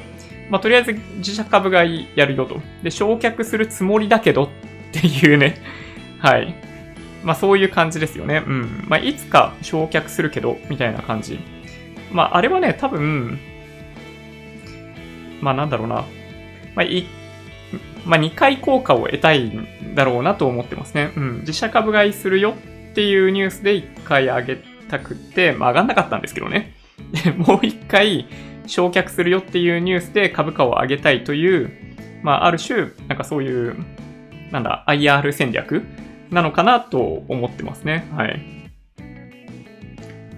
まあとりあえず自社株買いやるよと。で、焼却するつもりだけどっていうね。はい。まあそういう感じですよね。うん。まあいつか焼却するけど、みたいな感じ。まああれはね、多分、まあなんだろうな、まあい、まあ2回効果を得たいんだろうなと思ってますね。うん。自社株買いするよっていうニュースで1回上げたくって、まあ上がんなかったんですけどね。もう1回焼却するよっていうニュースで株価を上げたいという、まあある種、なんかそういう、なんだ、IR 戦略なのかなと思ってますね。はい。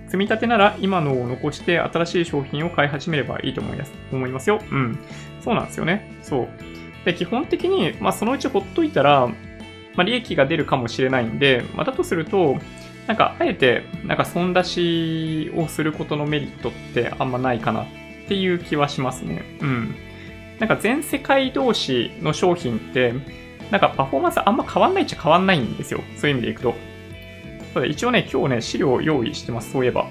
積み立てなら今のを残して新しい商品を買い始めればいいと思います思いますよ。うん。そうなんですよね。そう。で、基本的に、まあ、そのうちほっといたら、まあ、利益が出るかもしれないんで、まあ、だとすると、なんか、あえて、なんか、損出しをすることのメリットってあんまないかなっていう気はしますね。うん。なんか、全世界同士の商品って、なんか、パフォーマンスあんま変わんないっちゃ変わんないんですよ。そういう意味でいくと。一応ね、今日ね、資料を用意してます。そういえば。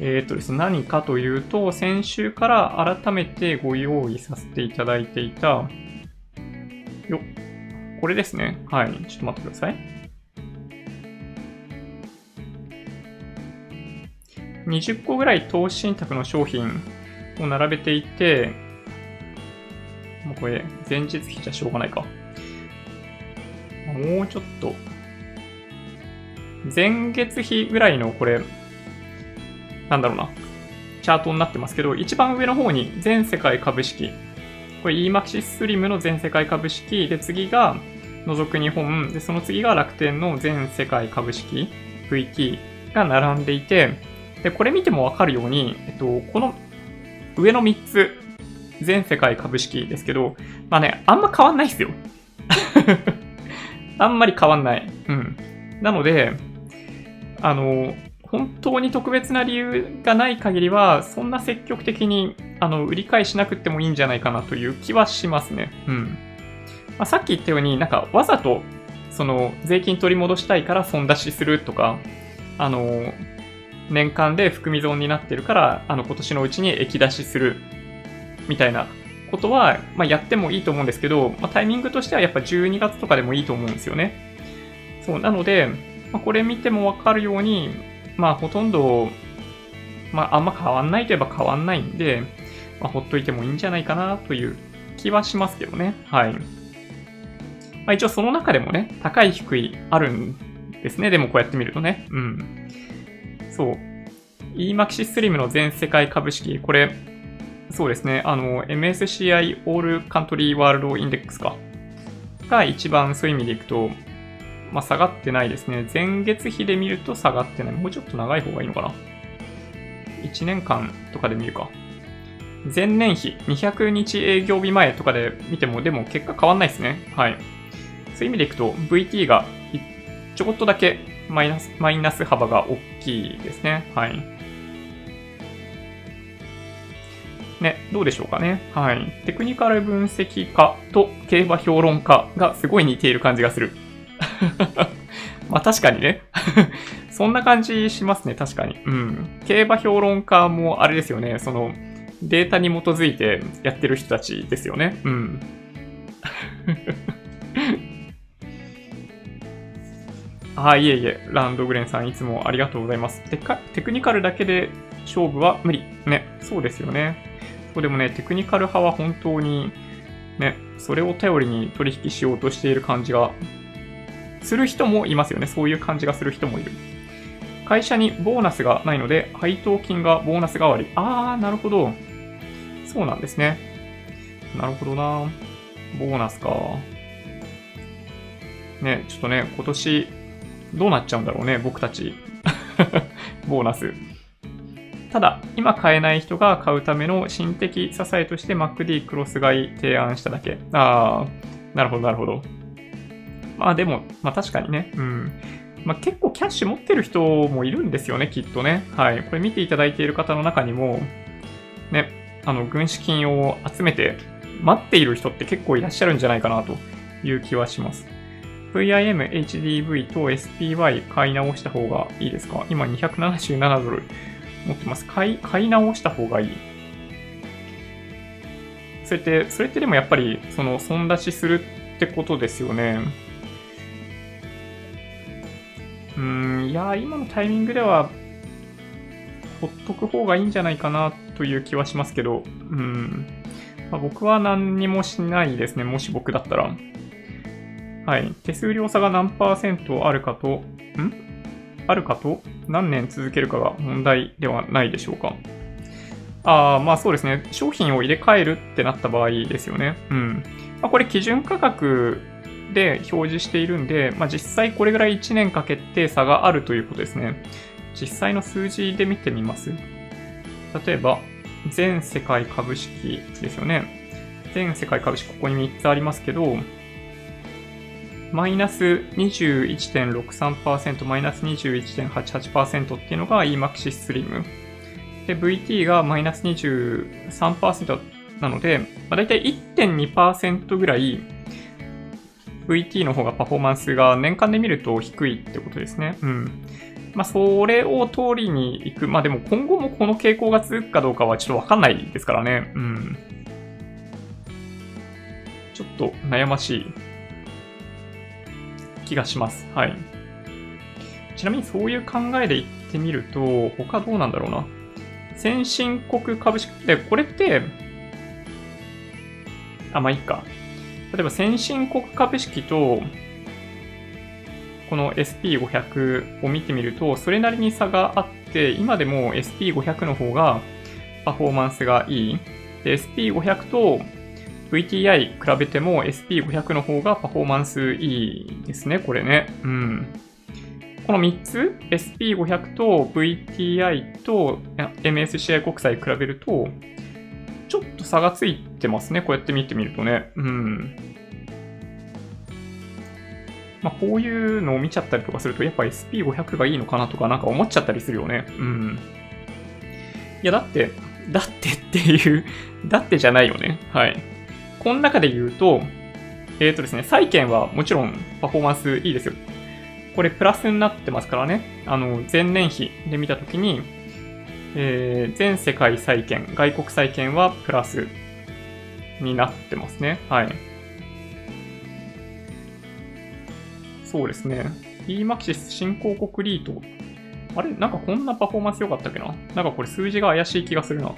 えっ、ー、とですね、何かというと、先週から改めてご用意させていただいていた、よ、これですね。はい。ちょっと待ってください。20個ぐらい投資信託の商品を並べていて、もうこれ、前日比じゃしょうがないか。もうちょっと前月比ぐらいのこれ、なんだろうな、チャートになってますけど、一番上の方に全世界株式、これ EMAXIS SLIM の全世界株式、で次が除く日本、でその次が楽天の全世界株式、VT が並んでいて、で、これ見てもわかるように、えっと、この上の3つ、全世界株式ですけど、まあね、あんま変わんないっすよ。あんまり変わんない。うん。なので、あの、本当に特別な理由がない限りは、そんな積極的に、あの、売り買いしなくてもいいんじゃないかなという気はしますね。うん。まあ、さっき言ったように、なんか、わざと、その、税金取り戻したいから損出しするとか、あの、年間で含み損になってるから、あの、今年のうちに液出しする、みたいなことは、まあ、やってもいいと思うんですけど、まあ、タイミングとしてはやっぱ12月とかでもいいと思うんですよね。そう、なので、まあ、これ見てもわかるように、まあ、ほとんど、まあ、あんま変わんないといえば変わんないんで、まあ、ほっといてもいいんじゃないかなという気はしますけどね。はい。まあ、一応その中でもね、高い低いあるんですね。でもこうやって見るとね。うん。そう。EMAXI SLIM の全世界株式、これ、そうですね。あの、MSCI All Country World Index か。が一番そういう意味でいくと、まあ、下がってないですね。前月比で見ると下がってない。もうちょっと長い方がいいのかな。1年間とかで見るか。前年比、200日営業日前とかで見ても、でも結果変わんないですね。はい。そういう意味でいくと、VT がちょこっとだけマイナス、マイナス幅が大きいですね。はい。ね、どうでしょうかね。はい。テクニカル分析家と競馬評論家がすごい似ている感じがする。まあ確かにね そんな感じしますね、確かに。うん。競馬評論家もあれですよね、その、データに基づいてやってる人たちですよね。うん。あ、いえいえ、ランドグレンさんいつもありがとうございます。テテクニカルだけで勝負は無理。ね、そうですよね。そうでもね、テクニカル派は本当に、ね、それを頼りに取引しようとしている感じがする人もいますよね。そういう感じがする人もいる。会社にボーナスがないので、配当金がボーナス代わり。あー、なるほど。そうなんですね。なるほどな。ボーナスか。ね、ちょっとね、今年、どうなっちゃうんだろうね、僕たち。ボーナス。ただ、今買えない人が買うための心的支えとして MacD クロス買い提案しただけ。あー、なるほど、なるほど。まあでも、まあ確かにね、うん。まあ結構キャッシュ持ってる人もいるんですよね、きっとね。はい。これ見ていただいている方の中にも、ね、あの、軍資金を集めて待っている人って結構いらっしゃるんじゃないかなという気はします。VIM、HDV と SPY 買い直した方がいいですか？今277ドル持ってます。買い、買い直した方がいい。それって、それってでもやっぱり、その、損出しするってことですよね。うん、いや、今のタイミングでは、ほっとく方がいいんじゃないかなという気はしますけど、うん。まあ、僕は何にもしないですね。もし僕だったら。はい。手数料差が何パーセントあるかと、ん？あるかと何年続けるかが問題ではないでしょうか。ああ、まあそうですね。商品を入れ替えるってなった場合ですよね。うん。まあ、これ基準価格で表示しているんで、まあ、実際これぐらい1年かけて差があるということですね。実際の数字で見てみます。例えば、全世界株式ですよね。全世界株式、ここに3つありますけど、マイナス21.63%、マイナス21.88%っていうのが EMAXI Slim。で、VT がマイナス23%なので、まあ、だいたい1.2%ぐらい VT の方がパフォーマンスが年間で見ると低いってことですね。うん。まあ、それを通りに行く。まあ、でも今後もこの傾向が続くかどうかはちょっとわかんないですからね。うん。ちょっと悩ましい気がします。はい。ちなみにそういう考えで言ってみると、他どうなんだろうな。先進国株式、で、これって、あ、まあいいか。例えば先進国株式と、この SP500 を見てみると、それなりに差があって、今でも SP500 の方がパフォーマンスがいい。で、SP500 と VTI 比べても SP500 の方がパフォーマンスいいですね、これね。うん。この3つ、SP500 と VTI と MSCI 国際比べると、ちょっと差がついてますね、こうやって見てみるとね。うん。まあ、こういうのを見ちゃったりとかすると、やっぱ SP500 がいいのかなとかなんか思っちゃったりするよね。うん。いや、だって、だってっていうだってじゃないよね。はい。この中で言うと、えっ、ー、とですね、債券はもちろんパフォーマンスいいですよ。これプラスになってますからね。あの、前年比で見たときに、えー、全世界債券、外国債券はプラスになってますね。はい。そうですね。EMAXIS 新興国リート。あれ？なんかこんなパフォーマンス良かったっけな？なんかこれ数字が怪しい気がするな。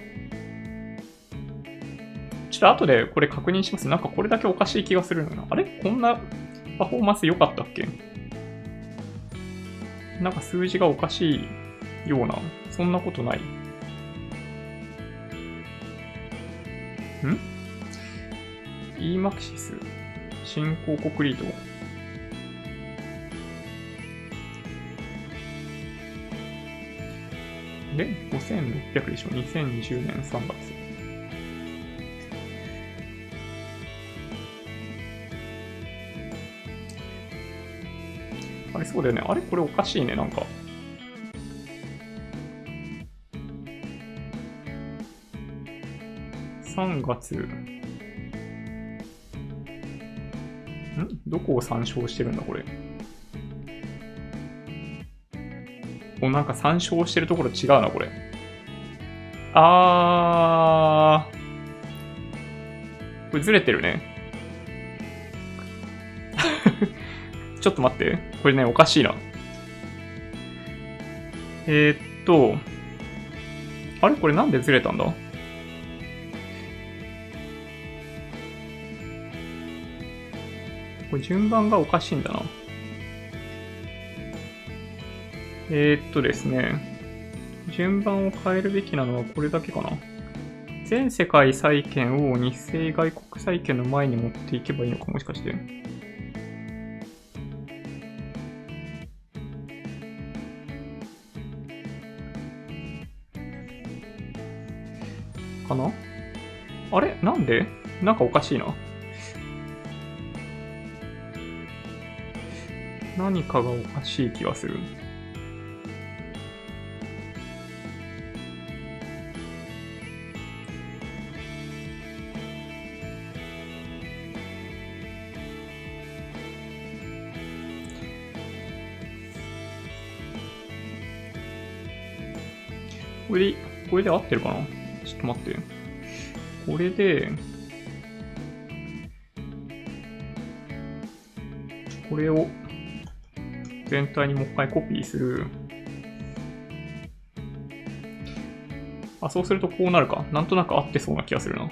ちょっと後でこれ確認します。なんかこれだけおかしい気がするのな。あれ？こんなパフォーマンス良かったっけ？なんか数字がおかしいような、そんなことない。ん ?EMAXIS 新興国リートで、5600でしょ ?2020 年3月。あれ、そうだよね。あれ？これおかしいね、なんか。3月。ん？どこを参照してるんだ、これ？もうなんか参照してるところ違うな、これ。あー。これずれてるね。ちょっと待って。これね、おかしいな。えー、っと、あれ？これなんでずれたんだ？これ順番がおかしいんだな。えー、っとですね、順番を変えるべきなのはこれだけかな。全世界債券を日清外国債券の前に持っていけばいいのか、もしかして。かな？あれ？なんで？なんかおかしいな。何かがおかしい気がする。これで、これで合ってるかな？と待って。これで、これを全体にもう一回コピーする。あ、そうするとこうなるか。なんとなく合ってそうな気がするな。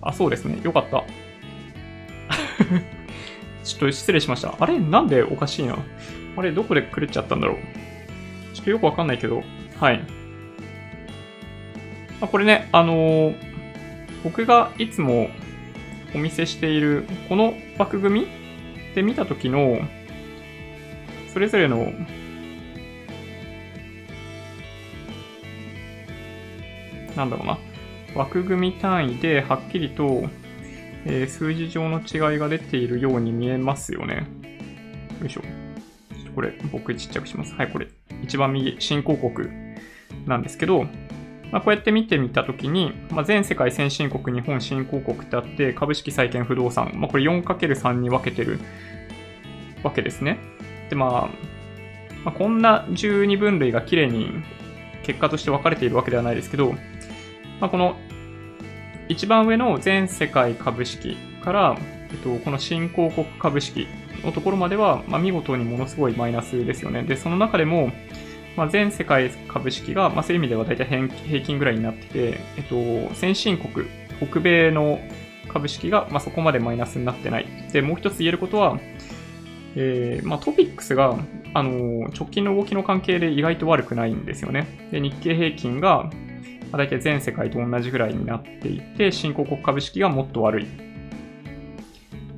あ、そうですね。よかった。ちょっと失礼しました。あれ？なんでおかしいな。あれ？どこで狂っちゃったんだろう。ちょっとよくわかんないけど。はい。まあ、これね、あのー、僕がいつもお見せしているこの枠組みで見たときの、それぞれのなんだろうな、枠組み単位ではっきりと、えー、数字上の違いが出ているように見えますよね。よいしょ。これ、僕ちっちゃくします。はい、これ、一番右、新興国なんですけど、まあ、こうやって見てみたときに、まあ、全世界先進国、日本新興国ってあって、株式、債券、不動産、まあ、これ 4×3 に分けてるわけですね。で、まあ、まあ、こんな12分類が綺麗に結果として分かれているわけではないですけど、まあ、この一番上の全世界株式から、えっと、この新興国株式のところまでは、まあ、見事にものすごいマイナスですよね。で、その中でも、まあ、全世界株式が、まあ、そういう意味では大体平均ぐらいになってて、えっと、先進国、北米の株式が、まあ、そこまでマイナスになってない。で、もう一つ言えることは、えーまあ、トピックスが、あの直近の動きの関係で意外と悪くないんですよね。で、日経平均が、まあ、大体全世界と同じぐらいになっていて、新興国株式がもっと悪い。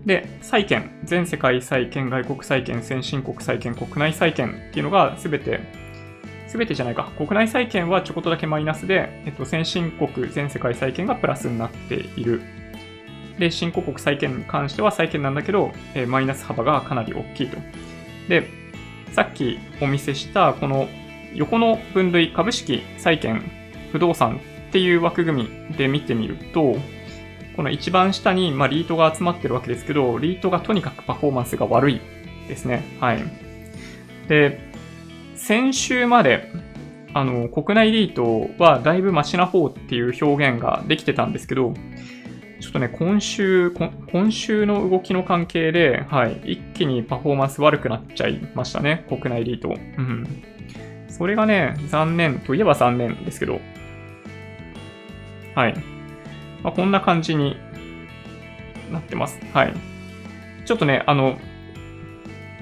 で、債券、全世界債券、外国債券、先進国債券、国内債券っていうのがすべて、すべてじゃないか、国内債券はちょこっとだけマイナスで、えっと、先進国、全世界債券がプラスになっている。で、新興国債券に関しては債券なんだけど、えー、マイナス幅がかなり大きいと。で、さっきお見せしたこの横の分類株式、債券、不動産っていう枠組みで見てみると、この一番下に、まあ、リートが集まってるわけですけど、リートがとにかくパフォーマンスが悪いですね。はい。で、先週まで、あの、国内リートはだいぶマシな方っていう表現ができてたんですけど、ちょっとね、今週、今週の動きの関係で、はい、一気にパフォーマンス悪くなっちゃいましたね、国内リート。うん。それがね、残念といえば残念ですけど、はい。まあ、こんな感じになってます。はい。ちょっとね、あの、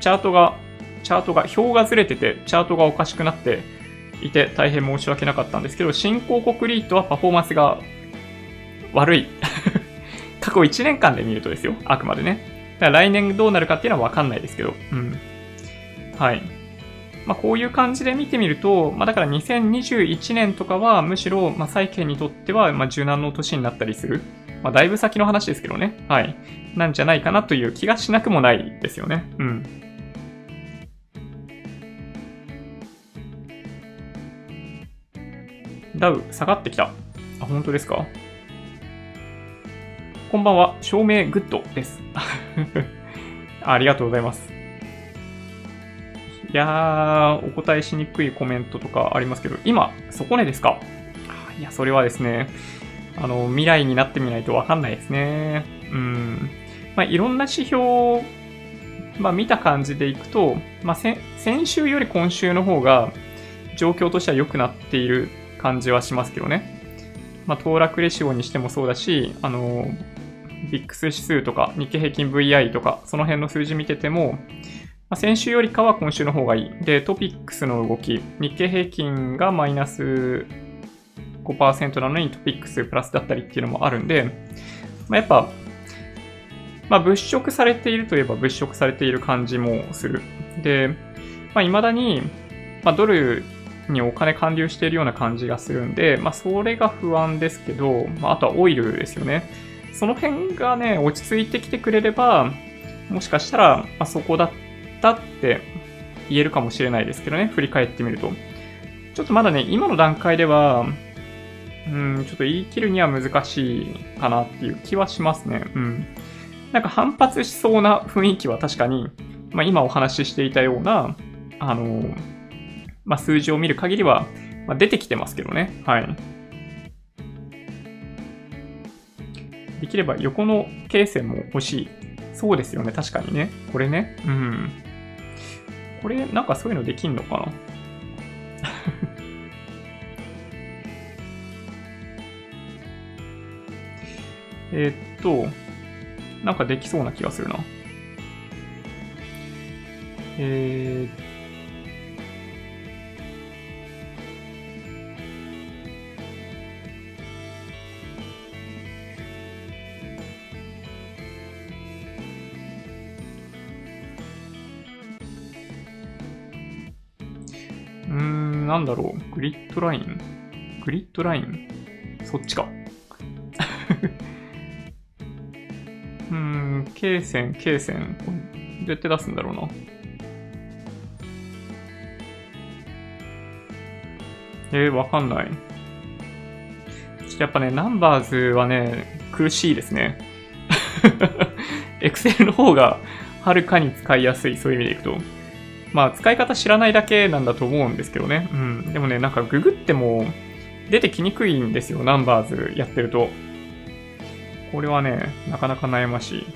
チャートが、チャートが、表がずれてて、チャートがおかしくなっていて、大変申し訳なかったんですけど、新興国リートはパフォーマンスが悪い。過去1年間で見るとですよ。あくまでね。だから来年どうなるかっていうのはわかんないですけど。うん。はい。まあ、こういう感じで見てみると、まあ、だから2021年とかはむしろ、まあ、債券にとっては、ま、受難の年になったりする。まあ、だいぶ先の話ですけどね。はい。なんじゃないかなという気がしなくもないですよね。うん。ダウ下がってきた。あ、本当ですか？こんばんは。照明グッドです。ありがとうございます。いやー、お答えしにくいコメントとかありますけど、今、底値ですか？いや、それはですね、あの、未来になってみないとわかんないですね。うん。まあ、いろんな指標、まあ、見た感じでいくと、まあ、先週より今週の方が、状況としては良くなっている感じはしますけどね。まあ、騰落レシオにしてもそうだし、あの、ビックス指数とか、日経平均 VI とか、その辺の数字見てても、まあ、先週よりかは今週の方がいい。で、トピックスの動き、日経平均がマイナス5%なのにトピックスプラスだったりっていうのもあるんで、まあ、やっぱ、まあ、物色されているといえば物色されている感じもする。で、まあ、未だに、まあ、ドルにお金還流しているような感じがするんで、まあ、それが不安ですけど、まあ、あとはオイルですよね。その辺がね、落ち着いてきてくれれば、もしかしたら、まあ、そこだったって言えるかもしれないですけどね、振り返ってみると。ちょっとまだね、今の段階では、うん、ちょっと言い切るには難しいかなっていう気はしますね。うん。なんか反発しそうな雰囲気は確かに、まあ今お話ししていたような、あの、まあ、数字を見る限りは、まあ、出てきてますけどね。はい。できれば横の形線も欲しい。そうですよね。確かにね。これね。うん。これ、なんかそういうのできんのかな？えっと、なんかできそうな気がするな。えー、っーん、なんだろう。グリッドライン？グリッドライン？そっちか。うーん、K 線、K 線。どうやって出すんだろうな。えー、わかんない。やっぱね、ナンバーズはね、苦しいですね。Excel の方がはるかに使いやすい、そういう意味でいくと。まあ、使い方知らないだけなんだと思うんですけどね。うん。でもね、なんかググっても出てきにくいんですよ、ナンバーズやってると。これはね、なかなか悩ましい。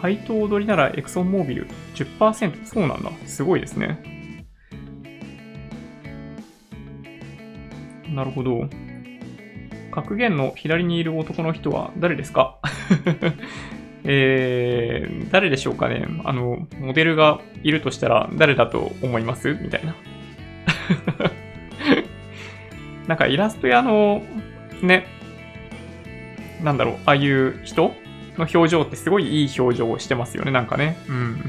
配当踊りならエクソンモービル10%。そうなんだ。すごいですね。なるほど。格言の左にいる男の人は誰ですか？えー、誰でしょうかねあの、モデルがいるとしたら誰だと思います？みたいな。なんかイラスト屋の、ね、なんだろう、ああいう人の表情ってすごいいい表情をしてますよね、なんかね。うん。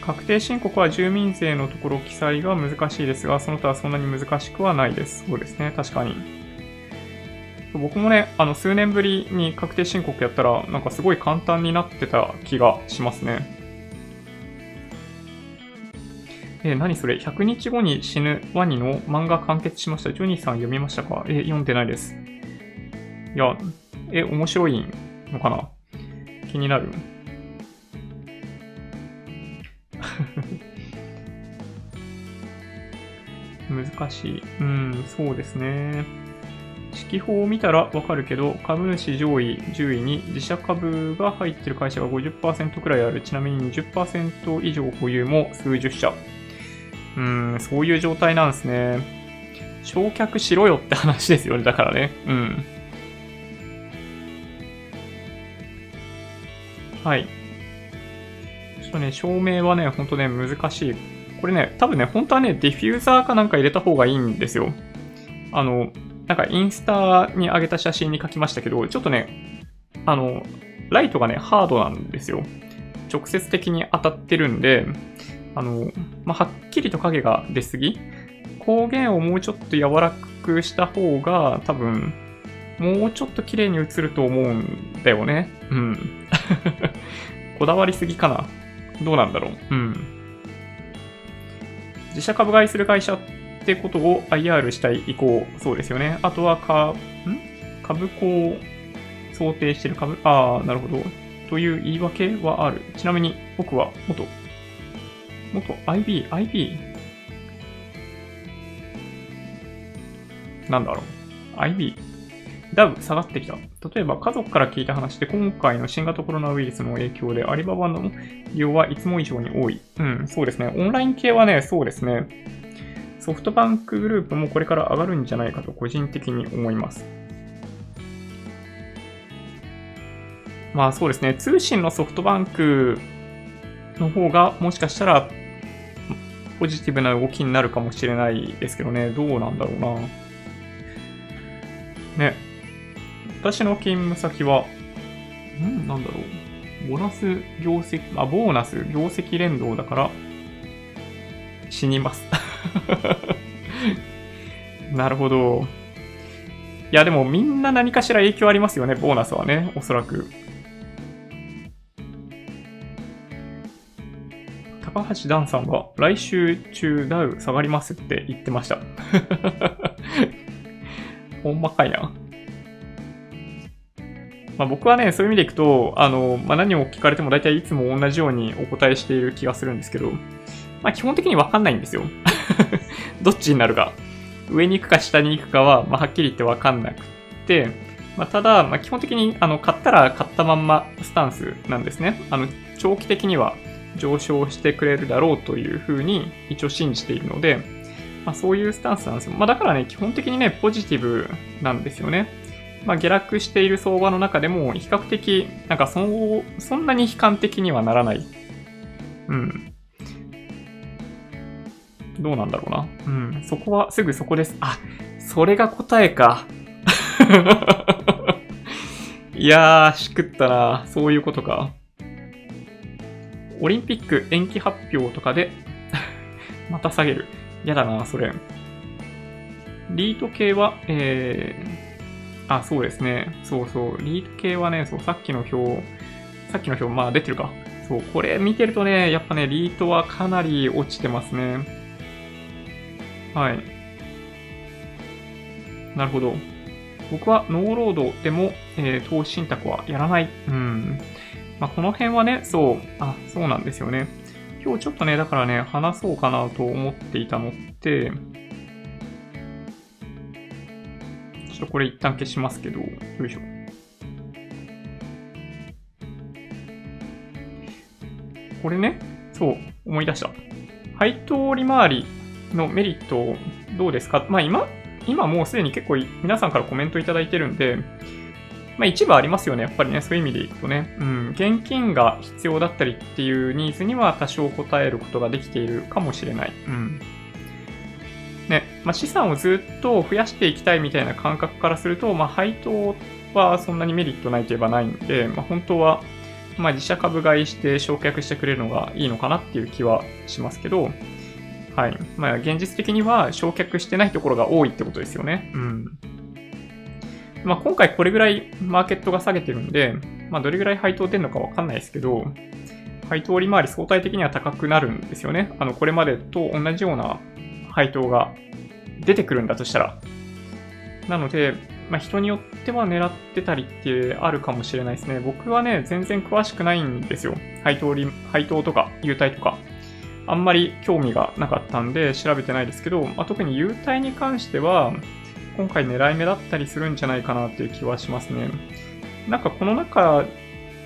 確定申告は住民税のところ記載が難しいですが、その他はそんなに難しくはないです。そうですね、確かに。僕もね、あの、数年ぶりに確定申告やったら、なんかすごい簡単になってた気がしますね。えー、何それ ?100 日後に死ぬワニの漫画完結しました。ジョニーさん読みましたか？え、読んでないです。いや、え、面白いのかな？気になる。難しい。うん、そうですね。指揮法を見たらわかるけど、株主上位10位に自社株が入ってる会社が50%くらいある。ちなみに20%以上保有も数十社。うん、そういう状態なんですね。焼却しろよって話ですよね、だからね。うん。はい。ちょっとね、照明はね、ほんとね、難しい。これね、多分ね、本当はね、ディフューザーかなんか入れた方がいいんですよ。あの、なんかインスタに上げた写真に書きましたけど、ちょっとね、あの、ライトがね、ハードなんですよ。直接的に当たってるんで、あの、まあ、はっきりと影が出すぎ光源をもうちょっと柔らかくした方が多分、もうちょっと綺麗に映ると思うんだよね。うん。こだわりすぎかな。どうなんだろう。うん。自社株買いする会社ってことを IR したい意向、そうですよね。あとはか、ん？株価を想定してる株、ああ、なるほど。という言い訳はある。ちなみに僕は元元 IB、IB? なんだろう。IB。ダウ下がってきた。例えば家族から聞いた話で今回の新型コロナウイルスの影響でアリババの利用はいつも以上に多い。うん、そうですね。オンライン系はね、そうですね。ソフトバンクグループもこれから上がるんじゃないかと個人的に思います。まあそうですね。通信のソフトバンクの方がもしかしたらポジティブな動きになるかもしれないですけどね、どうなんだろうな。ね。私の勤務先は、うんなんだろう。ボーナス業績、あ、ボーナス業績連動だから、死にます。なるほど。いや、でもみんな何かしら影響ありますよね、ボーナスはね、おそらく。高橋ダンさんが来週中ダウ下がりますって言ってました。ほんまかいな。まあ、僕はね、そういう意味でいくと、あの、まあ、何を聞かれても大体いつも同じようにお答えしている気がするんですけど、まあ、基本的にわかんないんですよ。どっちになるか。上に行くか下に行くかは、まあ、はっきり言ってわかんなくて、まあ、ただ、まあ、基本的に、あの、買ったら買ったまんまスタンスなんですね。あの、長期的には上昇してくれるだろうというふうに一応信じているので、まあ、そういうスタンスなんですよ。まあ、だからね、基本的にね、ポジティブなんですよね。まあ、下落している相場の中でも、比較的、なんかそ、そんなに悲観的にはならない。うん。どうなんだろうな。うん。そこは、すぐそこです。あ、それが答えか。いやー、しくったな。そういうことか。オリンピック延期発表とかで また下げる。やだな、それ。リート系は、えー、あ、そうですね。そうそう。リート系はね、そう、さっきの表、さっきの表、まあ出てるか。そう、これ見てるとね、やっぱね、リートはかなり落ちてますね。はい。なるほど。僕はノーロードでも、えー、投資信託はやらない。うん。まあ、この辺はね、そう、あ、そうなんですよね。今日ちょっとね、だからね、話そうかなと思っていたのって、ちょっとこれ一旦消しますけど、よいしょ。これね、そう、思い出した。配当利回りのメリットどうですか？まあ今、今もうすでに結構皆さんからコメントいただいてるんで、まあ一部ありますよね。やっぱりね、そういう意味でいくとね。うん。現金が必要だったりっていうニーズには多少応えることができているかもしれない。うん。ね、まあ資産をずっと増やしていきたいみたいな感覚からすると、まあ配当はそんなにメリットないといえばないんで、まあ本当は、まあ自社株買いして償却してくれるのがいいのかなっていう気はしますけど、はい。まあ現実的には償却してないところが多いってことですよね。うん。まあ、今回これぐらいマーケットが下げてるんで、まあ、どれぐらい配当出るのかわかんないですけど、配当利回り相対的には高くなるんですよね。あの、これまでと同じような配当が出てくるんだとしたら。なので、まあ、人によっては狙ってたりってあるかもしれないですね。僕はね、全然詳しくないんですよ。配当利、配当とか、優待とか。あんまり興味がなかったんで調べてないですけど、まあ、特に優待に関しては、今回狙い目だったりするんじゃないかなっていう気はしますね。なんかこの中、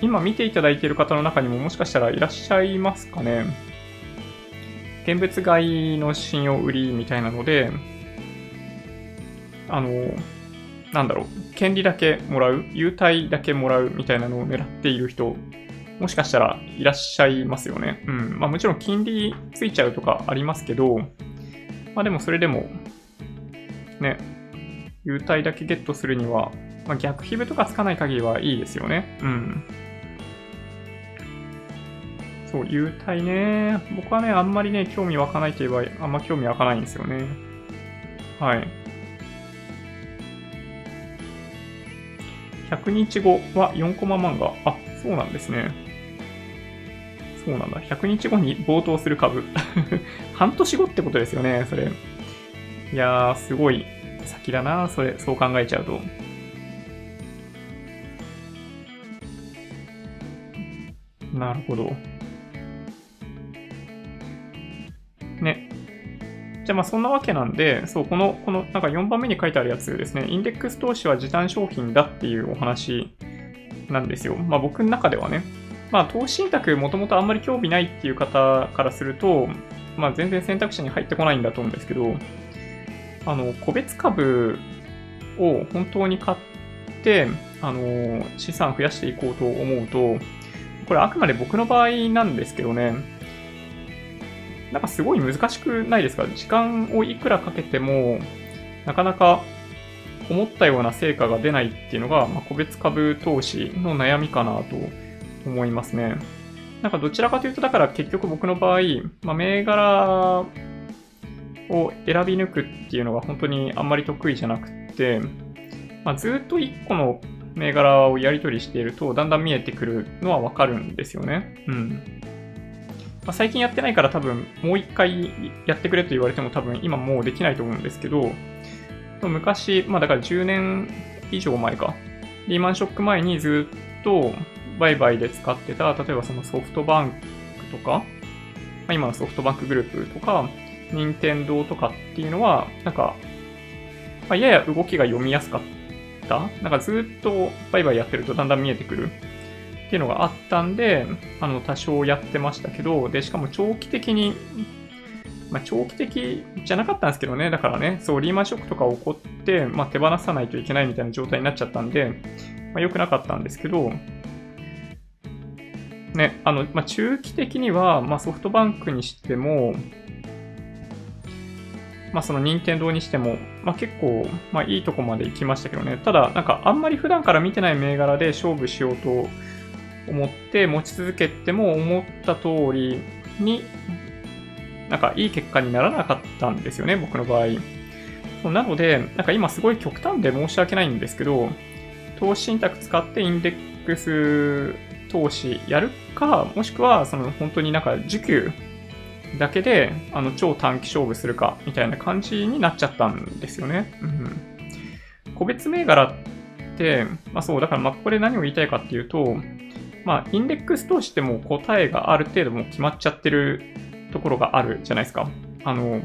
今見ていただいている方の中にももしかしたらいらっしゃいますかね。現物買いの信用売りみたいなので、あの、なんだろう、権利だけもらう、優待だけもらうみたいなのを狙っている人、もしかしたらいらっしゃいますよね。うん。まあもちろん金利ついちゃうとかありますけど、まあでもそれでも、ね、優待だけゲットするには、まあ、逆ヒブとかつかない限りはいいですよね。うん。そう、優待ね。僕はね、あんまりね、興味湧かないといえば、あんま興味湧かないんですよね。はい。100日後は4コマ漫画。あ、そうなんですね。そうなんだ。100日後に冒頭する株。半年後ってことですよね、それ。いやー、すごい先だな、それ、そう考えちゃうと。なるほど。ね。じゃあまあそんなわけなんで、そう、この、このなんか4番目に書いてあるやつですね、インデックス投資は時短商品だっていうお話なんですよ。まあ僕の中ではね。まあ投資信託もともとあんまり興味ないっていう方からすると、まあ全然選択肢に入ってこないんだと思うんですけど、あの、個別株を本当に買って、あの、資産増やしていこうと思うと、これあくまで僕の場合なんですけどね、なんかすごい難しくないですか？時間をいくらかけても、なかなか思ったような成果が出ないっていうのが、まあ、個別株投資の悩みかなと思いますね。なんかどちらかというと、だから結局僕の場合、まあ、銘柄を選び抜くっていうのが本当にあんまり得意じゃなくて、まあ、ずっと1個の銘柄をやり取りしているとだんだん見えてくるのはわかるんですよね。うん。まあ、最近やってないから多分もう一回やってくれと言われても多分今もうできないと思うんですけど、昔、まあだから10年以上前か。リーマンショック前にずっと売買で使ってた、例えばそのソフトバンクとか、まあ、今のソフトバンクグループとか、任天堂とかっていうのは、なんか、ま、やや動きが読みやすかった。なんかずっと売買やってるとだんだん見えてくるっていうのがあったんで、あの、多少やってましたけど、で、しかも長期的にまあ、長期的じゃなかったんですけどね、だからね、そう、リーマンショックとか起こって、まあ、手放さないといけないみたいな状態になっちゃったんで、まあ、良くなかったんですけど、ね、あの、まあ、中期的には、まあ、ソフトバンクにしても、まあ、その任天堂にしても、まあ、結構、まあ、いいとこまで行きましたけどね。ただ、なんか、あんまり普段から見てない銘柄で勝負しようと思って持ち続けても思った通りに、なんかいい結果にならなかったんですよね、僕の場合。なので、なんか今すごい極端で申し訳ないんですけど、投資信託使ってインデックス投資やるか、もしくはその本当になんか受給だけであの超短期勝負するかみたいな感じになっちゃったんですよね。うん、個別銘柄って、まあそう、だからまあここで何を言いたいかっていうと、まあインデックス投資ってもう答えがある程度もう決まっちゃってるところがあるじゃないですか。あの、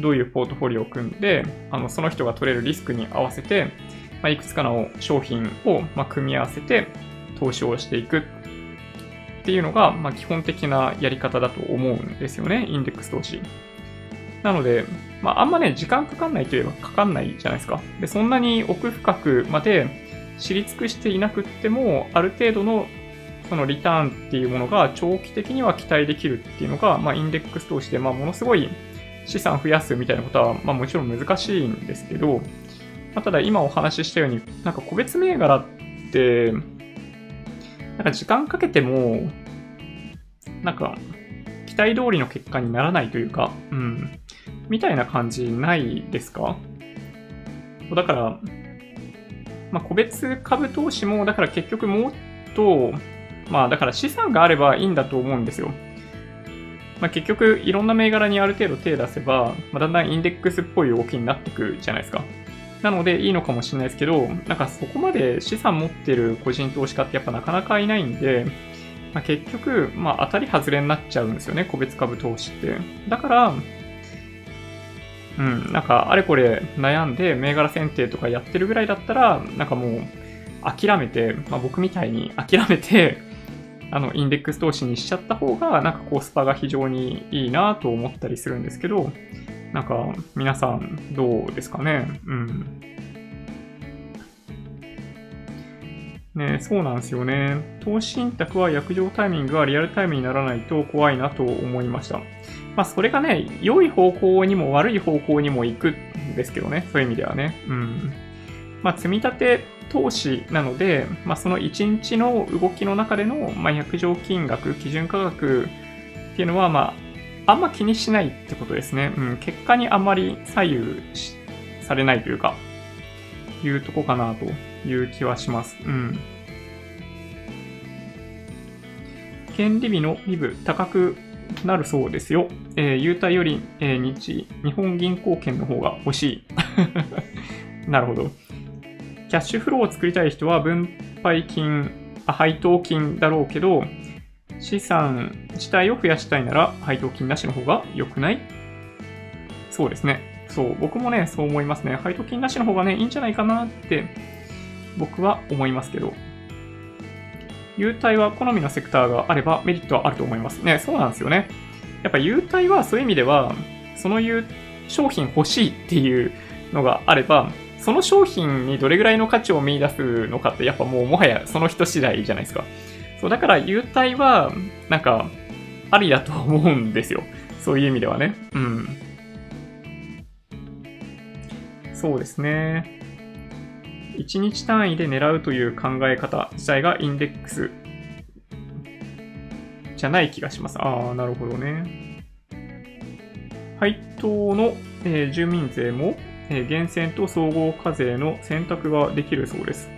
どういうポートフォリオを組んで、あのその人が取れるリスクに合わせて、まあ、いくつかの商品をま組み合わせて投資をしていくっていうのが、まあ基本的なやり方だと思うんですよね、インデックス投資。なので、まあ、あんまね、時間かかんないといえばかかんないじゃないですか。で、そんなに奥深くまで知り尽くしていなくっても、ある程度のそのリターンっていうものが長期的には期待できるっていうのが、まあ、インデックス投資で、まあ、ものすごい資産増やすみたいなことは、まあ、もちろん難しいんですけど、まあ、ただ今お話ししたように、なんか個別銘柄って、なんか時間かけても、なんか期待通りの結果にならないというか、うん、みたいな感じないですか？だから、まあ、個別株投資も、だから結局もっと、まあだから資産があればいいんだと思うんですよ。まあ、結局いろんな銘柄にある程度手出せば、まあ、だんだんインデックスっぽい動きになってくじゃないですか。なのでいいのかもしれないですけど、なんかそこまで資産持ってる個人投資家ってやっぱなかなかいないんで、まあ、結局、まあ当たり外れになっちゃうんですよね、個別株投資って。だから、うん、なんかあれこれ悩んで銘柄選定とかやってるぐらいだったら、なんかもう諦めて、まあ、僕みたいに諦めて、あの、インデックス投資にしちゃった方が、なんかコスパが非常にいいなと思ったりするんですけど、なんか、皆さんどうですかね？うん。ねそうなんですよね。投資信託は約定タイミングがリアルタイムにならないと怖いなと思いました。まあ、それがね、良い方向にも悪い方向にも行くんですけどね。そういう意味ではね。うん。まあ、積み立て投資なので、まあ、その1日の動きの中での、まあ、約定金額、基準価格っていうのは、まああ、んま気にしないってことですね。うん、結果にあんまり左右されないというか、いうとこかなという気はします。うん。権利日の利部高くなるそうですよ。えー、優待より、えー、日、日本銀行券の方が欲しい。なるほど。キャッシュフローを作りたい人は分配金、配当金だろうけど、資産自体を増やしたいなら配当金なしの方が良くない？そうですね。そう、僕もね、そう思いますね。配当金なしの方がね、いいんじゃないかなって僕は思いますけど。優待は好みのセクターがあればメリットはあると思いますね。そうなんですよね。やっぱ優待はそういう意味では、その商品欲しいっていうのがあれば、その商品にどれぐらいの価値を見出すのかって、やっぱもうもはやその人次第じゃないですか。そう、だから優待は、なんか、ありだと思うんですよ。そういう意味ではね。うん。そうですね。1日単位で狙うという考え方自体がインデックスじゃない気がします。ああ、なるほどね。配当の、えー、住民税も、えー、源泉と総合課税の選択ができるそうです。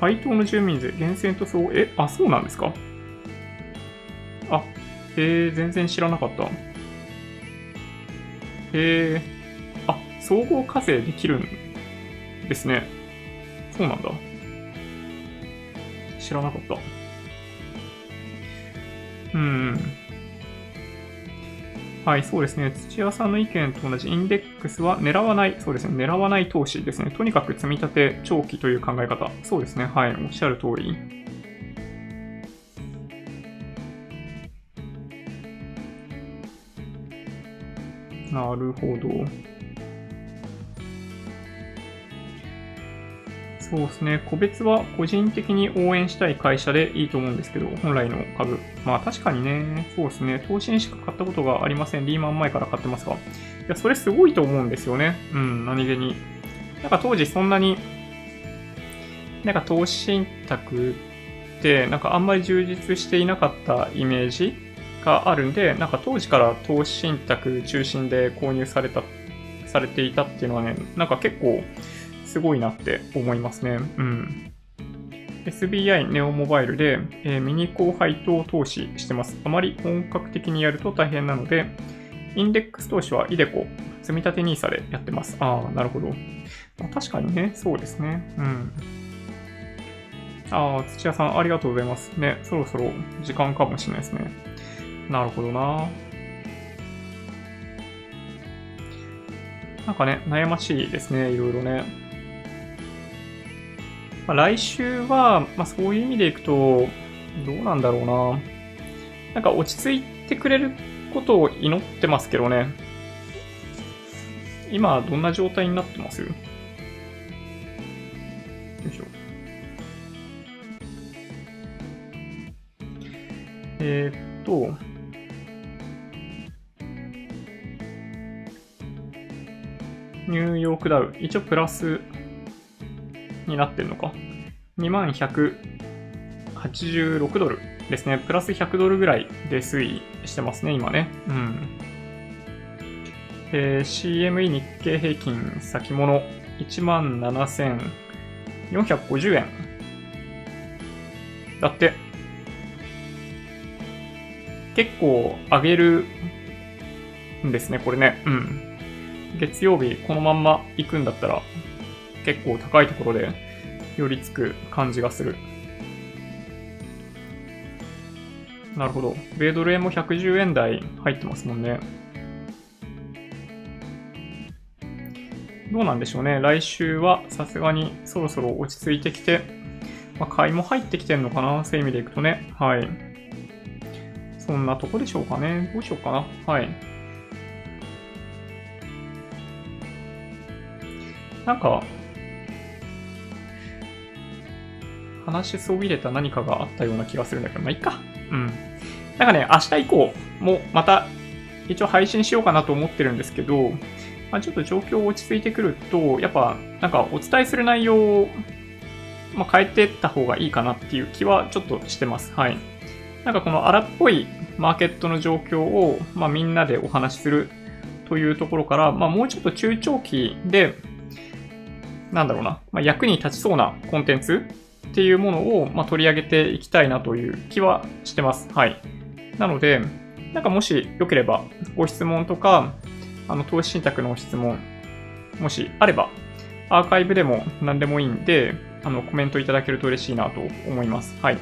配当の住民税、源泉と総合、え、あ、そうなんですか？あ、へえ、全然知らなかった。へえ、あ、総合課税できるんですね。そうなんだ。知らなかった。うん。はい、そうですね。土屋さんの意見と同じインデックスは狙わない、そうですね。狙わない投資ですね。とにかく積み立て長期という考え方。そうですね。はい、おっしゃる通り。なるほど。そうですね。個別は個人的に応援したい会社でいいと思うんですけど、本来の株。まあ確かにね、そうですね。投資にしか買ったことがありません。リーマン前から買ってますが。いや、それすごいと思うんですよね。うん、何気に。なんか当時そんなに、なんか投資信託って、なんかあんまり充実していなかったイメージがあるんで、なんか当時から投資信託中心で購入された、されていたっていうのはね、なんか結構、すごいなって思いますね。うん。SBI ネオモバイルで、えー、ミニ高配当投資してます。あまり本格的にやると大変なので、インデックス投資はイデコ、積立 NISA でやってます。ああ、なるほど。まあ、確かにね、そうですね。うん。ああ、土屋さんありがとうございます。ね、そろそろ時間かもしれないですね。なるほどな。なんかね、悩ましいですね、いろいろね。まあ、来週は、まあ、そういう意味でいくと、どうなんだろうな。なんか落ち着いてくれることを祈ってますけどね。今、どんな状態になってます？よいしょ。えー、っと、ニューヨークダウ、一応プラスになってるのか。2186ドルですね。プラス100ドルぐらいで推移してますね、今ね。うん。えー、CME 日経平均先物17,450円。だって。結構上げるんですね、これね。うん。月曜日このまんま行くんだったら結構高いところで寄りつく感じがする。なるほど。米ドル円も110円台入ってますもんね。どうなんでしょうね。来週はさすがにそろそろ落ち着いてきて、まあ、買いも入ってきてんのかなそういう意味でいくとね。はい。そんなとこでしょうかね。どうしようかな。はい。なんか、話しそびれた何かがあったような気がするんだけど、まあ、いっか。うん。なんかね、明日以降もまた一応配信しようかなと思ってるんですけど、まあ、ちょっと状況落ち着いてくると、やっぱなんかお伝えする内容を、まあ、変えていった方がいいかなっていう気はちょっとしてます。はい。なんかこの荒っぽいマーケットの状況を、まあ、みんなでお話しするというところから、まあ、もうちょっと中長期で、なんだろうな、まあ、役に立ちそうなコンテンツっていうものを、まあ、取り上げていきたいなという気はしてます。はい。なので、なんかもしよければご質問とか、あの、投資信託の質問、もしあれば、アーカイブでも何でもいいんで、あの、コメントいただけると嬉しいなと思います。はい。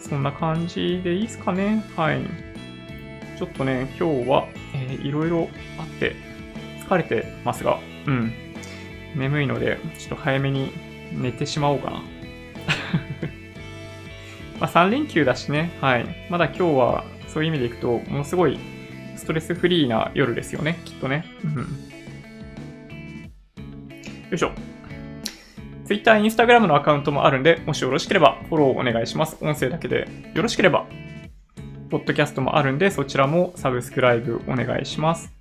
そんな感じでいいですかね。はい。ちょっとね、今日は、えー、いろいろあって疲れてますが、うん。眠いので、ちょっと早めに寝てしまおうかな。まあ3連休だしね、はい。まだ今日はそういう意味でいくと、ものすごいストレスフリーな夜ですよね、きっとね。うん。よいしょ。Twitter、Instagram のアカウントもあるんで、もしよろしければフォローお願いします。音声だけでよろしければ、ポッドキャストもあるんで、そちらもサブスクライブお願いします。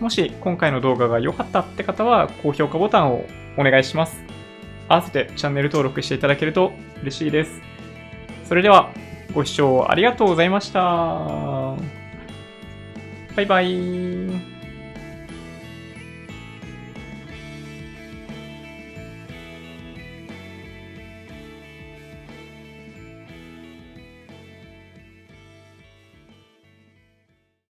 もし今回の動画が良かったって方は、高評価ボタンをお願いします。合わせてチャンネル登録していただけると嬉しいです。それでは、ご視聴ありがとうございました。バイバイ。